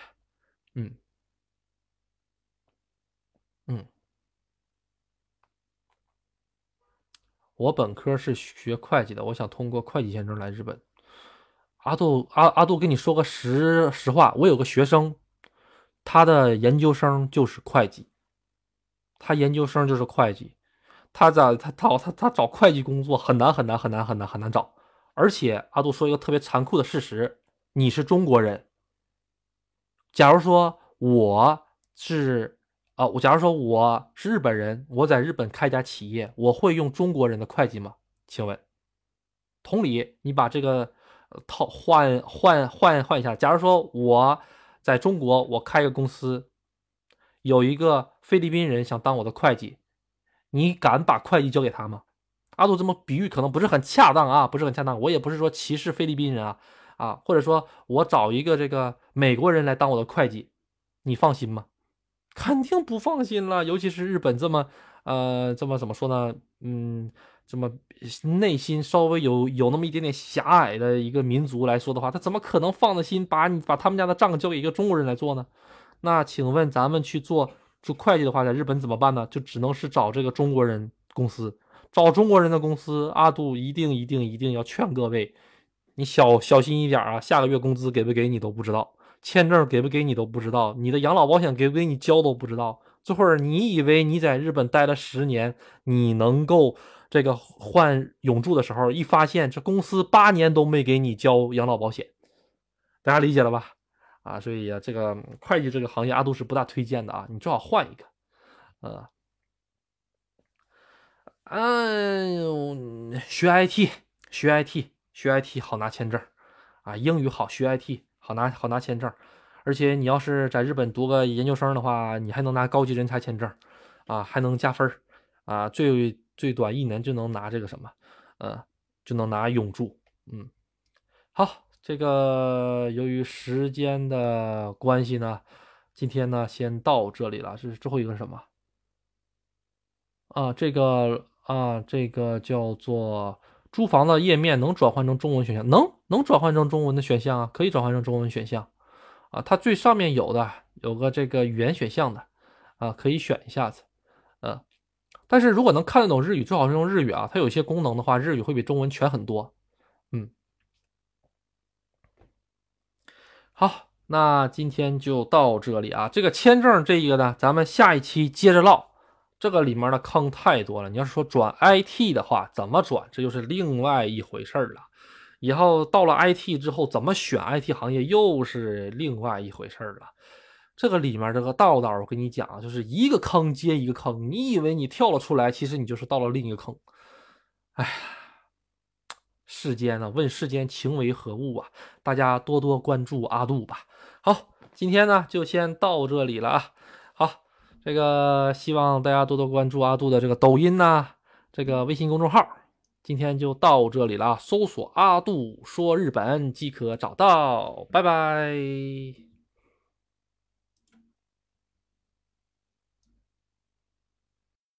Speaker 2: 嗯，我本科是学会计的，我想通过会计签证来日本。阿杜阿阿杜跟你说个实实话，我有个学生，他的研究生就是会计。他研究生就是会计，他在他找他他找会计工作很难很难很难很难很难找，而且阿杜说一个特别残酷的事实：你是中国人。假如说我是啊，我假如说我是日本人，我在日本开家企业，我会用中国人的会计吗？请问，同理，你把这个套换换换换一下，假如说我在中国，我开个公司，有一个。菲律宾人想当我的会计，你敢把会计交给他吗？阿杜这么比喻可能不是很恰当啊，不是很恰当。我也不是说歧视菲律宾人啊啊，或者说我找一个这个美国人来当我的会计，你放心吗？肯定不放心了。尤其是日本这么呃这么怎么说呢？嗯，这么内心稍微有有那么一点点狭隘的一个民族来说的话，他怎么可能放得心把你把他们家的账交给一个中国人来做呢？那请问咱们去做？做会计的话，在日本怎么办呢？就只能是找这个中国人公司，找中国人的公司。阿杜一定一定一定要劝各位，你小小心一点啊！下个月工资给不给你都不知道，签证给不给你都不知道，你的养老保险给不给你交都不知道。这会儿你以为你在日本待了十年，你能够这个换永住的时候，一发现这公司八年都没给你交养老保险，大家理解了吧？啊，所以啊，这个会计这个行业，阿杜是不大推荐的啊。你最好换一个，呃，嗯，学 IT，学 IT，学 IT 好拿签证啊。英语好，学 IT 好拿好拿签证。而且你要是在日本读个研究生的话，你还能拿高级人才签证啊，还能加分啊。最最短一年就能拿这个什么，呃，就能拿永住。嗯，好。这个由于时间的关系呢，今天呢先到这里了。这是最后一个什么？啊，这个啊，这个叫做租房的页面能转换成中文选项？能，能转换成中文的选项啊，可以转换成中文选项啊。它最上面有的有个这个语言选项的啊，可以选一下子，嗯。但是如果能看得懂日语，最好是用日语啊。它有些功能的话，日语会比中文全很多。嗯，好，那今天就到这里啊。这个签证这一个呢，咱们下一期接着唠。这个里面的坑太多了。你要是说转 IT 的话，怎么转，这就是另外一回事了。以后到了 IT 之后，怎么选 IT 行业，又是另外一回事了。这个里面这个道道，我跟你讲，就是一个坑接一个坑。你以为你跳了出来，其实你就是到了另一个坑。哎呀，世间呢，问世间情为何物啊？大家多多关注阿杜吧。好，今天呢就先到这里了啊。这个希望大家多多关注阿杜的这个抖音呐，这个微信公众号。今天就到这里了，搜索阿杜说日本即可找到。拜拜。